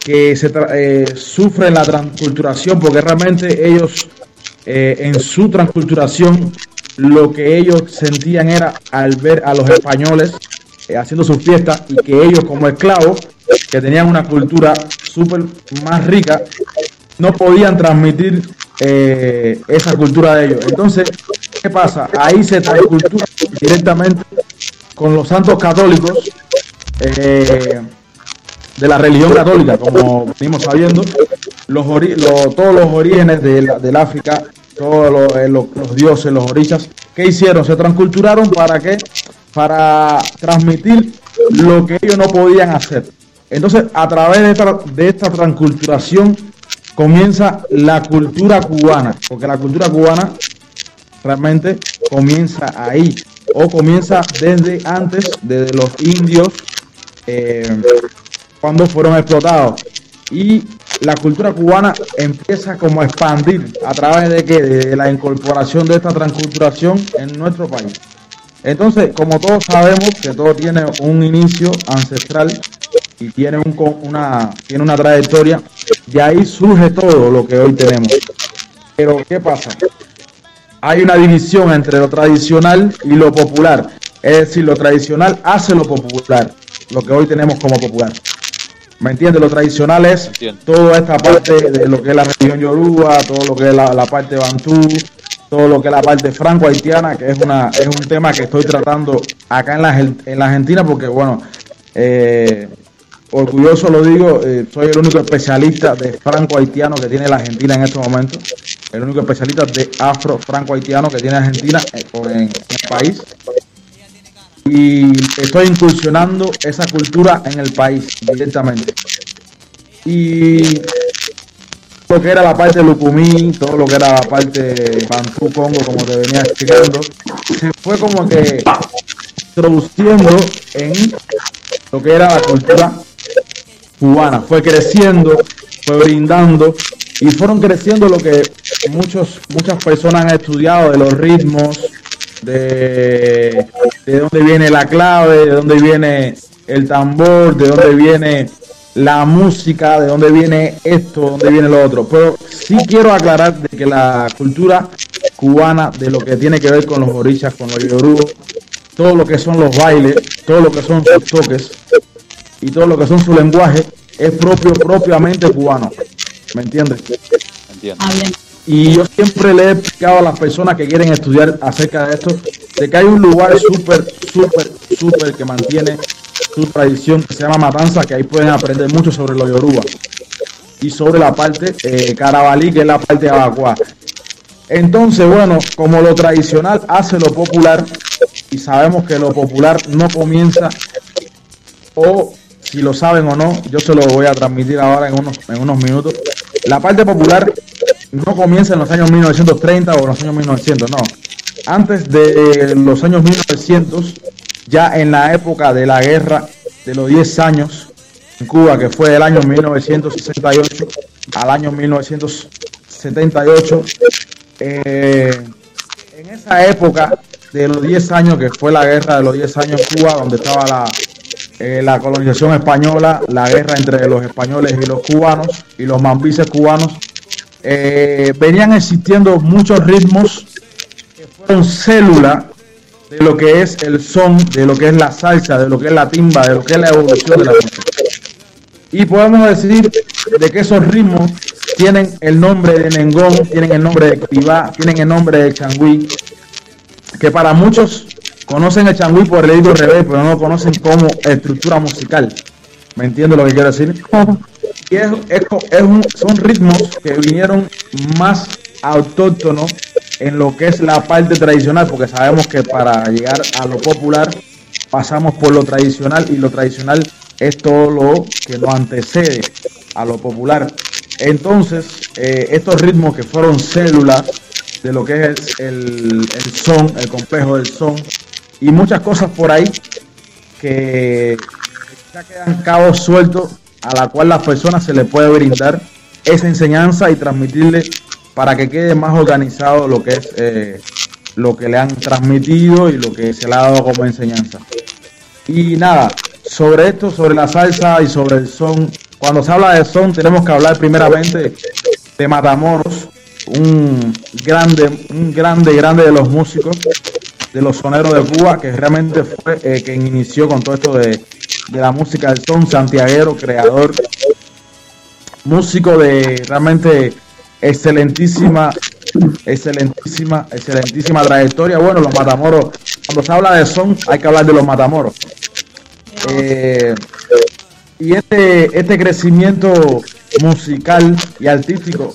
que se eh, sufren la transculturación, porque realmente ellos eh, en su transculturación lo que ellos sentían era al ver a los españoles eh, haciendo sus fiestas y que ellos como esclavos, que tenían una cultura súper más rica, no podían transmitir eh, esa cultura de ellos. Entonces, ¿qué pasa? Ahí se transcultura directamente con los santos católicos eh, de la religión católica, como venimos sabiendo, los ori- todos los orígenes de la- del África, todos los, eh, dioses, los orishas, ¿qué hicieron? Se transculturaron para qué? Para transmitir lo que ellos no podían hacer. Entonces, a través de esta, transculturación comienza la cultura cubana, porque la cultura cubana realmente comienza ahí, o comienza desde antes, desde los indios, eh, cuando fueron explotados. Y la cultura cubana empieza como a expandir a través de que de la incorporación de esta transculturación en nuestro país. Entonces, como todos sabemos que todo tiene un inicio ancestral y tiene un, una, tiene una trayectoria, de ahí surge todo lo que hoy tenemos. Pero, ¿qué pasa? Hay una división entre lo tradicional y lo popular. Es decir, lo tradicional hace lo popular, lo que hoy tenemos como popular. ¿Me entiendes? Lo tradicional es toda esta parte de lo que es la religión yoruba, todo lo que es la, la parte bantú, todo lo que la parte franco-haitiana, que es una es un tema que estoy tratando acá en la, en la Argentina, porque bueno, eh, orgulloso lo digo, eh, soy el único especialista de franco-haitiano que tiene la Argentina en estos momentos, el único especialista de afro-franco-haitiano que tiene Argentina en el país y estoy incursionando esa cultura en el país directamente. Y lo que era la parte de Lucumí, todo lo que era la parte Bantú Congo, como te venía explicando, se fue como que introduciendo en lo que era la cultura cubana. Fue creciendo, fue brindando y fueron creciendo lo que muchos, muchas personas han estudiado de los ritmos, de, de dónde viene la clave, de dónde viene el tambor, de dónde viene la música, de dónde viene esto, de dónde viene lo otro. Pero sí quiero aclarar de que la cultura cubana, de lo que tiene que ver con los orishas, con los yorubos, todo lo que son los bailes, todo lo que son sus toques y todo lo que son su lenguaje, es propio, propiamente cubano. ¿Me entiendes? Entiendo. Y yo siempre le he explicado a las personas que quieren estudiar acerca de esto, de que hay un lugar súper, súper, súper que mantiene su tradición, que se llama Matanza, que ahí pueden aprender mucho sobre los yoruba y sobre la parte eh, carabalí, que es la parte abacuá. Entonces, bueno, como lo tradicional hace lo popular, y sabemos que lo popular no comienza o si lo saben o no, yo se lo voy a transmitir ahora en unos, en unos minutos. La parte popular no comienza en los años 1930 o los años 1900, no. Antes de los años 1900, ya en la época de la guerra de los 10 años en Cuba, que fue del año 1968 al año 1978, eh, en esa época de los 10 años, que fue la guerra de los 10 años en Cuba, donde estaba la, eh, la colonización española, la guerra entre los españoles y los cubanos y los mambises cubanos, eh, venían existiendo muchos ritmos que fueron células de lo que es el son, de lo que es la salsa, de lo que es la timba, de lo que es la evolución de la música. Y podemos decir de que esos ritmos tienen el nombre de Nengón, tienen el nombre de Kibá, tienen el nombre de Changui, que para muchos conocen el Changui por el al revés, pero no conocen como estructura musical. ¿Me entiendes lo que quiero decir? Y es, son ritmos que vinieron más autóctonos en lo que es la parte tradicional, porque sabemos que para llegar a lo popular pasamos por lo tradicional y lo tradicional es todo lo que nos antecede a lo popular. Entonces, eh, estos ritmos que fueron células de lo que es el, el, son, el complejo del son, y muchas cosas por ahí que ya quedan cabos sueltos a la cual las personas se le puede brindar esa enseñanza y transmitirle para que quede más organizado lo que es eh, lo que le han transmitido y lo que se le ha dado como enseñanza. Y nada, sobre esto, sobre la salsa y sobre el son, cuando se habla de son tenemos que hablar primeramente de Matamoros, un grande, un grande, grande de los músicos, de los soneros de Cuba, que realmente fue eh, quien inició con todo esto de, de la música del son, santiaguero, creador, músico de realmente excelentísima, excelentísima, excelentísima trayectoria. Bueno, los Matamoros, cuando se habla de son, hay que hablar de los Matamoros. Eh, y este, este crecimiento musical y artístico,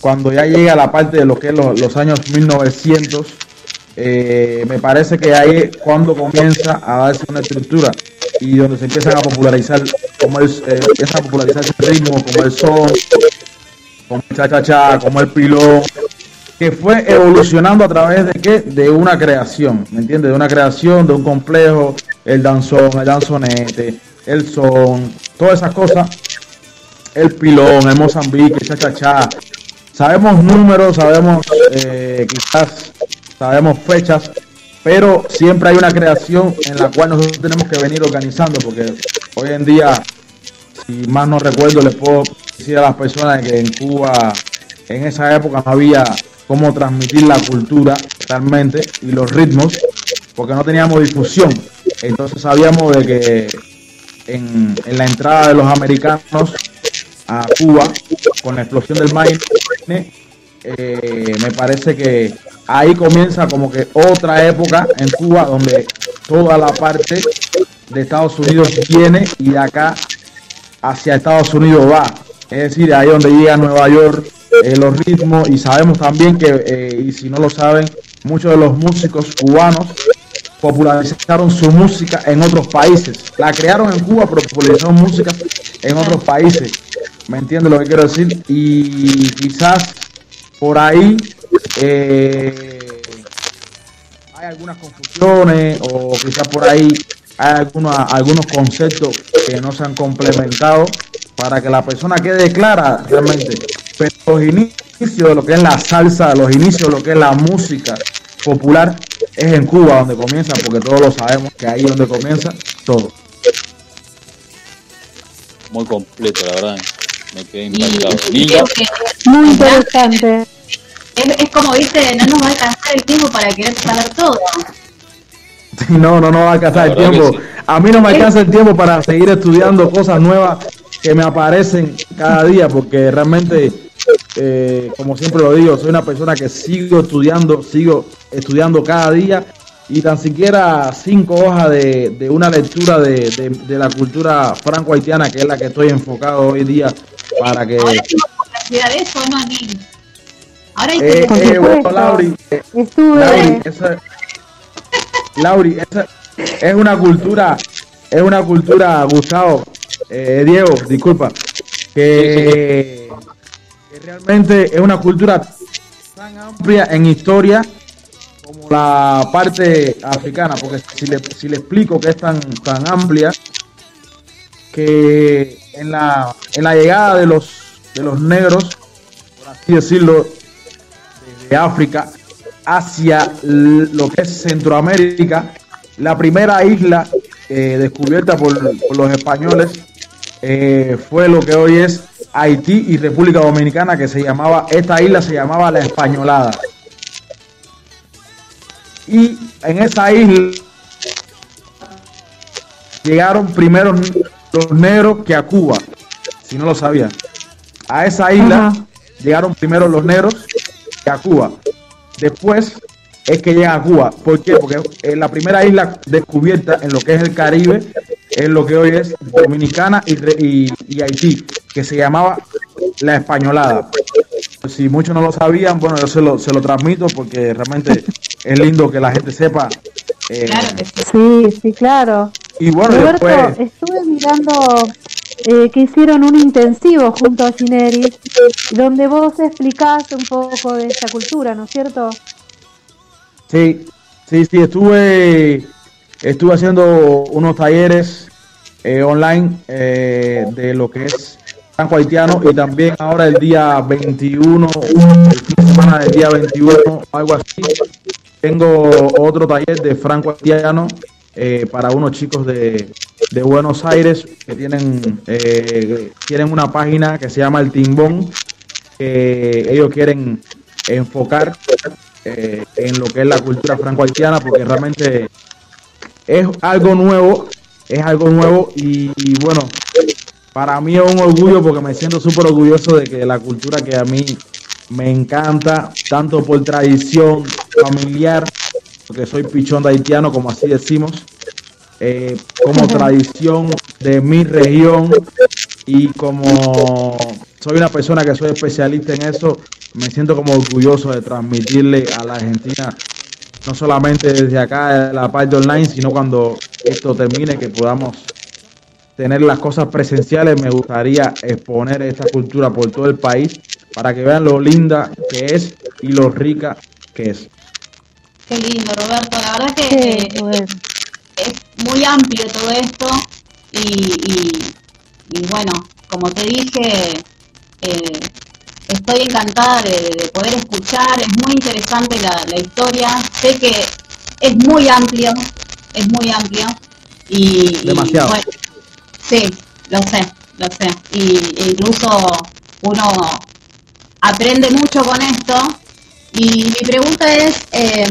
cuando ya llega a la parte de lo que es los, años 1900, eh, me parece que ahí es cuando comienza a darse una estructura y donde se empiezan a popularizar como el, eh, empieza a popularizar el ritmo, como el son, como el cha cha cha, como el pilón, que fue evolucionando a través de qué? De una creación, ¿me entiendes? De una creación, de un complejo, el danzón, el danzonete, el son, todas esas cosas, el pilón, el Mozambique, cha cha cha. Sabemos números, sabemos eh, quizás, sabemos fechas, pero siempre hay una creación en la cual nosotros tenemos que venir organizando, porque hoy en día, si más no recuerdo, les puedo decir a las personas que en Cuba en esa época no había cómo transmitir la cultura realmente y los ritmos, porque no teníamos difusión. Entonces sabíamos de que en, la entrada de los americanos a Cuba, con la explosión del maíz, eh, me parece que ahí comienza como que otra época en Cuba donde toda la parte de Estados Unidos viene y de acá hacia Estados Unidos va. Es decir, ahí donde llega Nueva York, eh, los ritmos y sabemos también que, eh, y si no lo saben, muchos de los músicos cubanos popularizaron su música en otros países. La crearon en Cuba, pero popularizaron música en otros países. ¿Me entiendes lo que quiero decir? Y quizás por ahí eh, hay algunas confusiones o quizás por ahí hay algunos, algunos conceptos que no se han complementado para que la persona quede clara realmente. Pero los inicios de lo que es la salsa, los inicios de lo que es la música popular es en Cuba donde comienza, porque todos lo sabemos que ahí es donde comienza todo. Muy completo, la verdad. Me quedé impactado. Muy interesante. Es, como dice, no nos va a alcanzar el tiempo para querer saber todo. No, no, no va a alcanzar el tiempo. A mí no me alcanza el tiempo para seguir estudiando cosas nuevas que me aparecen cada día, porque realmente, eh, como siempre lo digo, soy una persona que sigo estudiando, sigo estudiando cada día y tan siquiera cinco hojas de, una lectura de, la cultura franco-haitiana, que es la que estoy enfocado hoy día para que... Ahora eso, no, Ahora hay eh, eh, bueno, Lauri, eh, Lauri, esa, Lauri, esa es una cultura es una cultura, Gustavo, eh, Diego, disculpa, que, que realmente es una cultura tan amplia en historia como la parte africana, porque si le, si le explico que es tan, tan amplia, que en la, en la llegada de los, de los negros, por así decirlo, de África hacia lo que es Centroamérica, la primera isla eh, descubierta por, por los españoles eh, fue lo que hoy es Haití y República Dominicana, que se llamaba, esta isla se llamaba la Españolada. Y en esa isla llegaron primero los negros que a Cuba, si no lo sabían. A esa isla llegaron primero los negros que a Cuba. Después es que llegan a Cuba. ¿Por qué? Porque es la primera isla descubierta en lo que es el Caribe, es lo que hoy es Dominicana y, y- y Haití, que se llamaba la Españolada. Si muchos no lo sabían, bueno, yo se lo, se lo transmito porque realmente es lindo que la gente sepa. eh, Sí, sí, claro. y bueno, Roberto, después, estuve mirando eh, que hicieron un intensivo junto a Gineris, donde vos explicás un poco de esta cultura, ¿no es cierto? Sí, sí, sí, estuve, estuve haciendo unos talleres eh, online eh, de lo que es franco haitiano y también ahora el día 21, el fin de semana del día 21, algo así, tengo otro taller de franco haitiano eh, para unos chicos de, de Buenos Aires que tienen, eh, tienen una página que se llama El Timbón, que ellos quieren enfocar eh, en lo que es la cultura franco-haitiana, porque realmente es algo nuevo, es algo nuevo y, y bueno, para mí es un orgullo porque me siento súper orgulloso de que la cultura que a mí me encanta, tanto por tradición familiar, porque soy pichón de haitiano, como así decimos, eh, como tradición de mi región y como soy una persona que soy especialista en eso, me siento como orgulloso de transmitirle a la Argentina, no solamente desde acá, de la parte online, sino cuando esto termine, que podamos tener las cosas presenciales. Me gustaría exponer esta cultura por todo el país para que vean lo linda que es y lo rica que es. Qué lindo, Roberto. La verdad que eh, es muy amplio todo esto y, y- y bueno, como te dije, eh, estoy encantada de, de poder escuchar. Es muy interesante la, la historia. Sé que es muy amplio, es muy amplio y, y, Demasiado. bueno, sí, lo sé, lo sé. Y incluso uno aprende mucho con esto. Y mi pregunta es, eh,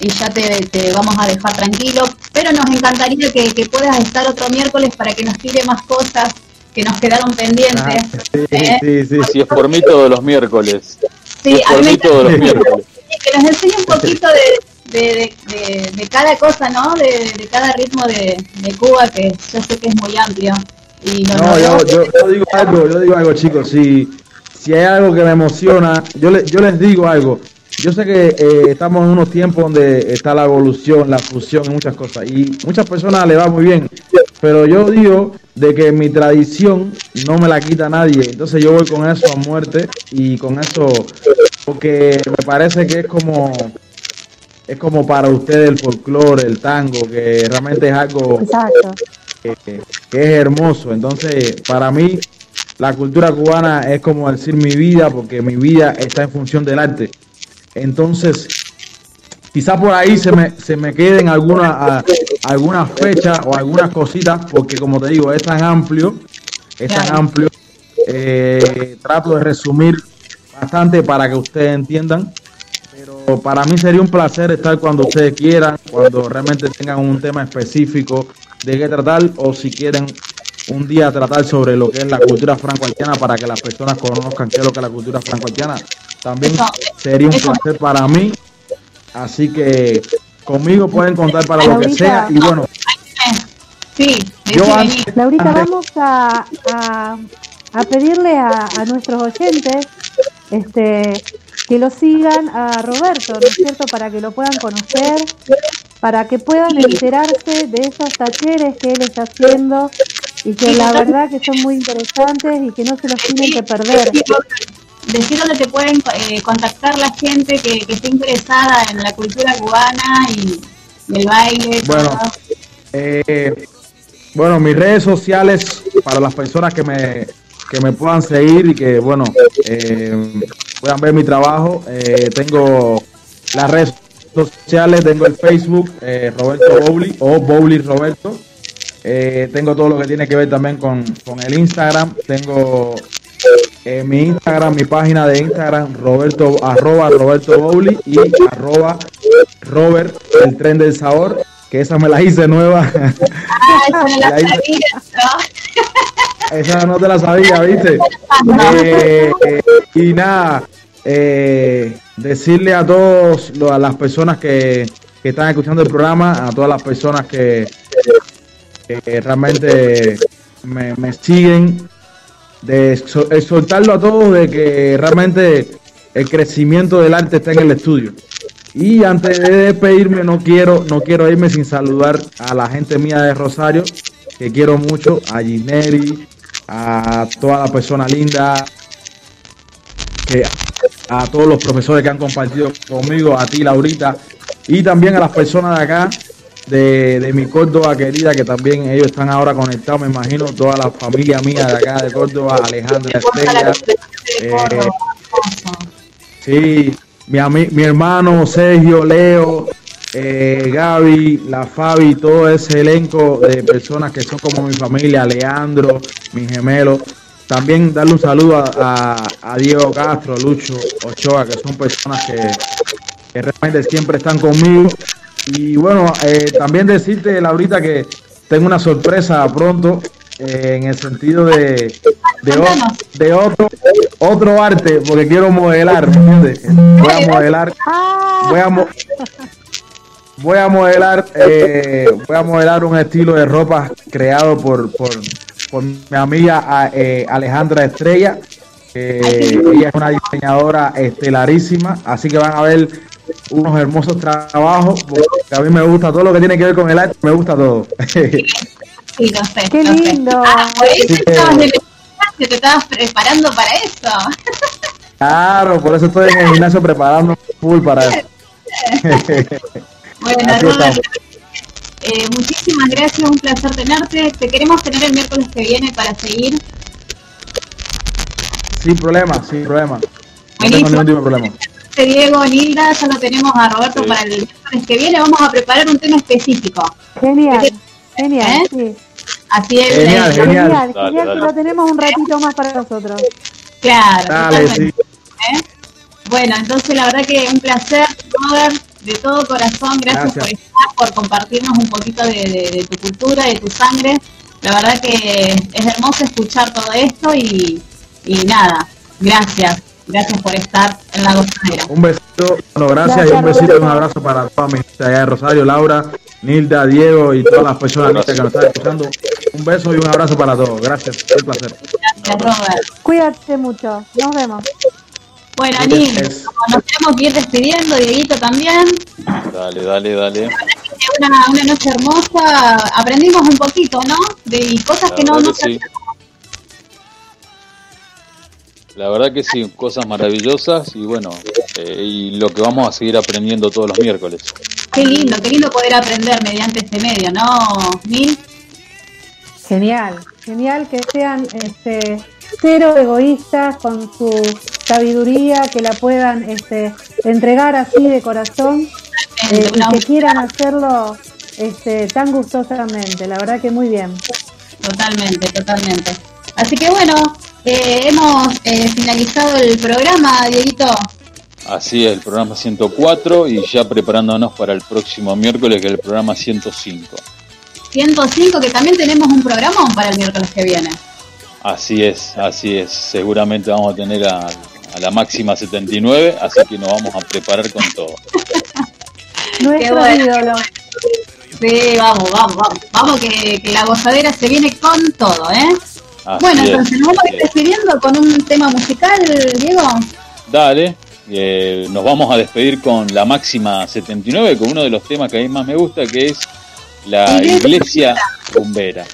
y ya te, te vamos a dejar tranquilo, pero nos encantaría que, que puedas estar otro miércoles para que nos tire más cosas que nos quedaron pendientes. Sí, ¿eh? sí, sí. Si es por mí todos los miércoles. Sí, por mí todos los miércoles. que nos enseñe un poquito de, de, de, de- de cada cosa, ¿no? De, de cada ritmo de, de Cuba, que yo sé que es muy amplio. Y No, yo, yo digo algo, yo digo algo, chicos. Si, si hay algo que me emociona, yo, le- yo les digo algo. Yo sé que eh, estamos en unos tiempos donde está la evolución, la fusión y muchas cosas. Y muchas personas le va muy bien. Pero yo digo de que mi tradición no me la quita nadie. Entonces yo voy con eso a muerte y con eso, porque me parece que es como es como para ustedes el folclore, el tango, que realmente es algo Exacto. que, que es hermoso. Entonces, para mí, la cultura cubana es como decir mi vida, porque mi vida está en función del arte. Entonces, quizá por ahí se me, se me queden algunas a- algunas fechas o algunas cositas, porque como te digo, es tan amplio, es tan amplio. Eh, trato de resumir bastante para que ustedes entiendan. Pero para mí sería un placer estar cuando ustedes quieran, cuando realmente tengan un tema específico de qué tratar o si quieren un día tratar sobre lo que es la cultura franco-haitiana para que las personas conozcan qué es lo que es la cultura franco-haitiana. También sería un placer para mí. Así que conmigo pueden contar para lo que sea. Y bueno, Sí, yo antes, Laurita, antes- vamos a, a, a pedirle a, a nuestros oyentes este, que lo sigan a Roberto, ¿no es cierto? Para que lo puedan conocer para que puedan enterarse de esos talleres que él está haciendo y que la verdad que son muy interesantes y que no se los tienen que perder. Decir dónde te pueden eh, contactar la gente que, que esté interesada en la cultura cubana y, y el baile. Bueno, eh, bueno, mis redes sociales para las personas que me, que me puedan seguir y que, bueno, eh, puedan ver mi trabajo. eh, tengo las redes sociales, tengo el Facebook, eh, Roberto Bowley o Bowley Roberto. Eh, tengo todo lo que tiene que ver también con, con el Instagram. Tengo eh, mi Instagram, mi página de Instagram, Roberto, arroba Roberto Bowley y arroba Robert, el tren del sabor, que esa me la hice nueva. Ah, la La Esa no te la sabía, ¿viste? Eh, y nada, eh, decirle a todos, a las personas que, que están escuchando el programa, a todas las personas que, que realmente me, me siguen, de exhor- exhortarlo a todos de que realmente el crecimiento del arte está en el estudio. Y antes de despedirme, no quiero, no quiero irme sin saludar a la gente mía de Rosario, que quiero mucho, a Gineri, a toda la persona linda, que a todos los profesores que han compartido conmigo, a ti Laurita, y también a las personas de acá, de, de mi Córdoba querida, que también ellos están ahora conectados, me imagino, toda la familia mía de acá de Córdoba, Alejandra Estella, eh, sí, mi, ami- mi hermano Sergio, Leo, eh, Gaby, la Fabi, todo ese elenco de personas que son como mi familia, Leandro, mi gemelo. También darle un saludo a, a- a Diego Castro, Lucho, Ochoa, que son personas que, que realmente siempre están conmigo. Y bueno, eh, también decirte, Laurita, que tengo una sorpresa pronto eh, en el sentido de, de, otro, otro arte, porque quiero modelar, ¿me entiendes? Voy a modelar, voy a, voy a modelar, eh, voy a modelar un estilo de ropa creado por, por, por mi amiga eh, Alejandra Estrella. Ella es una diseñadora estelarísima, así que van a ver unos hermosos trabajos, porque a mí me gusta todo lo que tiene que ver con el arte, me gusta todo. Sí, lo sé. Qué lo sé. lindo. Ah, por eso Sí, que- estabas de que te estabas preparando para eso. claro, por eso estoy en el gimnasio preparando full para eso. Bueno, Robert, eh, muchísimas gracias, un placer tenerte. Te queremos tener el miércoles que viene para seguir. Sin problema, sin problema. No tengo ningún tipo de problema. Diego, Nilda, ya lo tenemos a Roberto Sí. para el miércoles que viene. Vamos a preparar un tema específico. Genial, genial, ¿Eh? sí. Así es. Genial, eh, genial. Genial, Dale, genial dale. que lo tenemos un ratito más para nosotros. Claro. Dale, totalmente, sí. ¿eh? Bueno, entonces la verdad que un placer, Robert, de todo corazón. Gracias, Gracias. por estar, por compartirnos un poquito de, de- de tu cultura, de tu sangre. La verdad que es hermoso escuchar todo esto y, y nada, gracias. Gracias por estar en la gozadera. Un besito, bueno, gracias y un besito y un abrazo para toda mi gente allá de Rosario, Laura, Nilda, Diego y todas las personas lindas que nos están escuchando. Un beso y un abrazo para todos. Gracias, un placer. Gracias, Robert. Cuídate mucho, nos vemos. Bueno, Anil, nos tenemos que ir despidiendo, Dieguito también. Dale, dale, dale. Una, una noche hermosa, aprendimos un poquito, ¿no? De cosas que no, no sí. La verdad que sí, cosas maravillosas y bueno, eh, y lo que vamos a seguir aprendiendo todos los miércoles. Qué lindo, qué lindo poder aprender mediante este medio, ¿no, Nil? Genial, genial que sean este, cero egoístas con su sabiduría, que la puedan este, entregar así de corazón eh, y que quieran hacerlo este, tan gustosamente. La verdad que muy bien. Totalmente, totalmente. Así que bueno, eh, hemos eh, finalizado el programa, Dieguito. Así es, el programa 104 y ya preparándonos para el próximo miércoles que es el programa 105. 105, que también tenemos un programa para el miércoles que viene. Así es, así es. Seguramente vamos a tener a, a la máxima 79, así que nos vamos a preparar con todo. Nuestro bueno. ídolo. Sí, vamos, vamos, vamos. Vamos que, que la gozadera se viene con todo, ¿eh? Así bueno, es, entonces nos vamos a ir es. despidiendo con un tema musical, Diego. Dale, eh, nos vamos a despedir con la máxima 79, con uno de los temas que a mí más me gusta, que es la iglesia rumbera.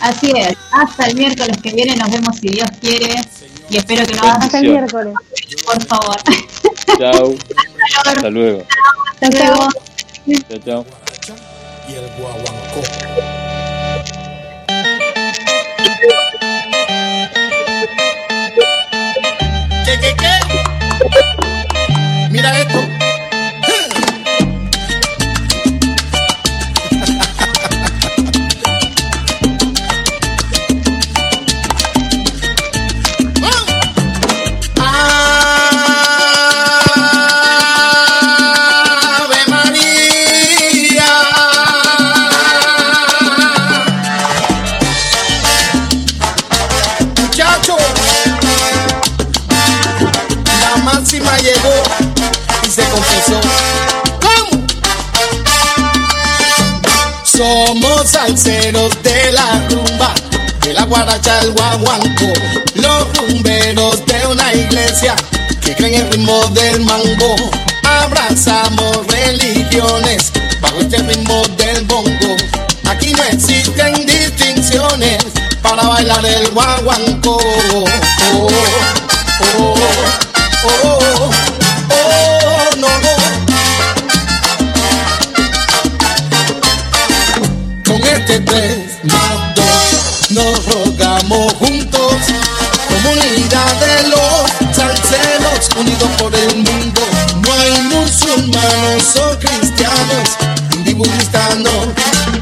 Así es. Hasta el miércoles que viene nos vemos si Dios quiere. Y espero que no hagas Hasta el miércoles. por favor. Chao. Hasta luego. Hasta luego. Chao, chao. y el guaguancó. Mira esto. Somos salseros de la rumba, de la guaracha al guaguanco, los rumberos de una iglesia que creen el ritmo del mango. Abrazamos religiones bajo este ritmo del bongo. Aquí no existen distinciones para bailar el guaguanco. Oh, oh, oh, Este tres más dos nos rogamos juntos. Comunidad de los salseros unidos por el mundo. No hay musulmanos o cristianos, no.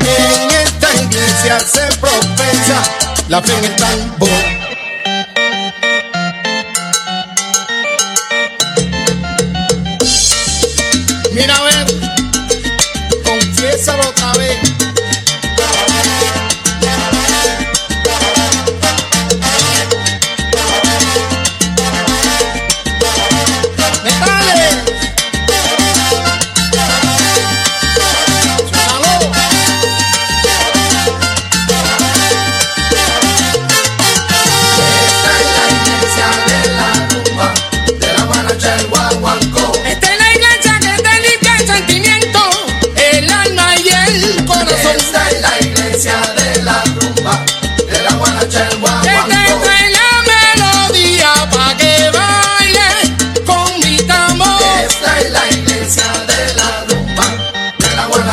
En esta iglesia se profesa la fe en el tambor.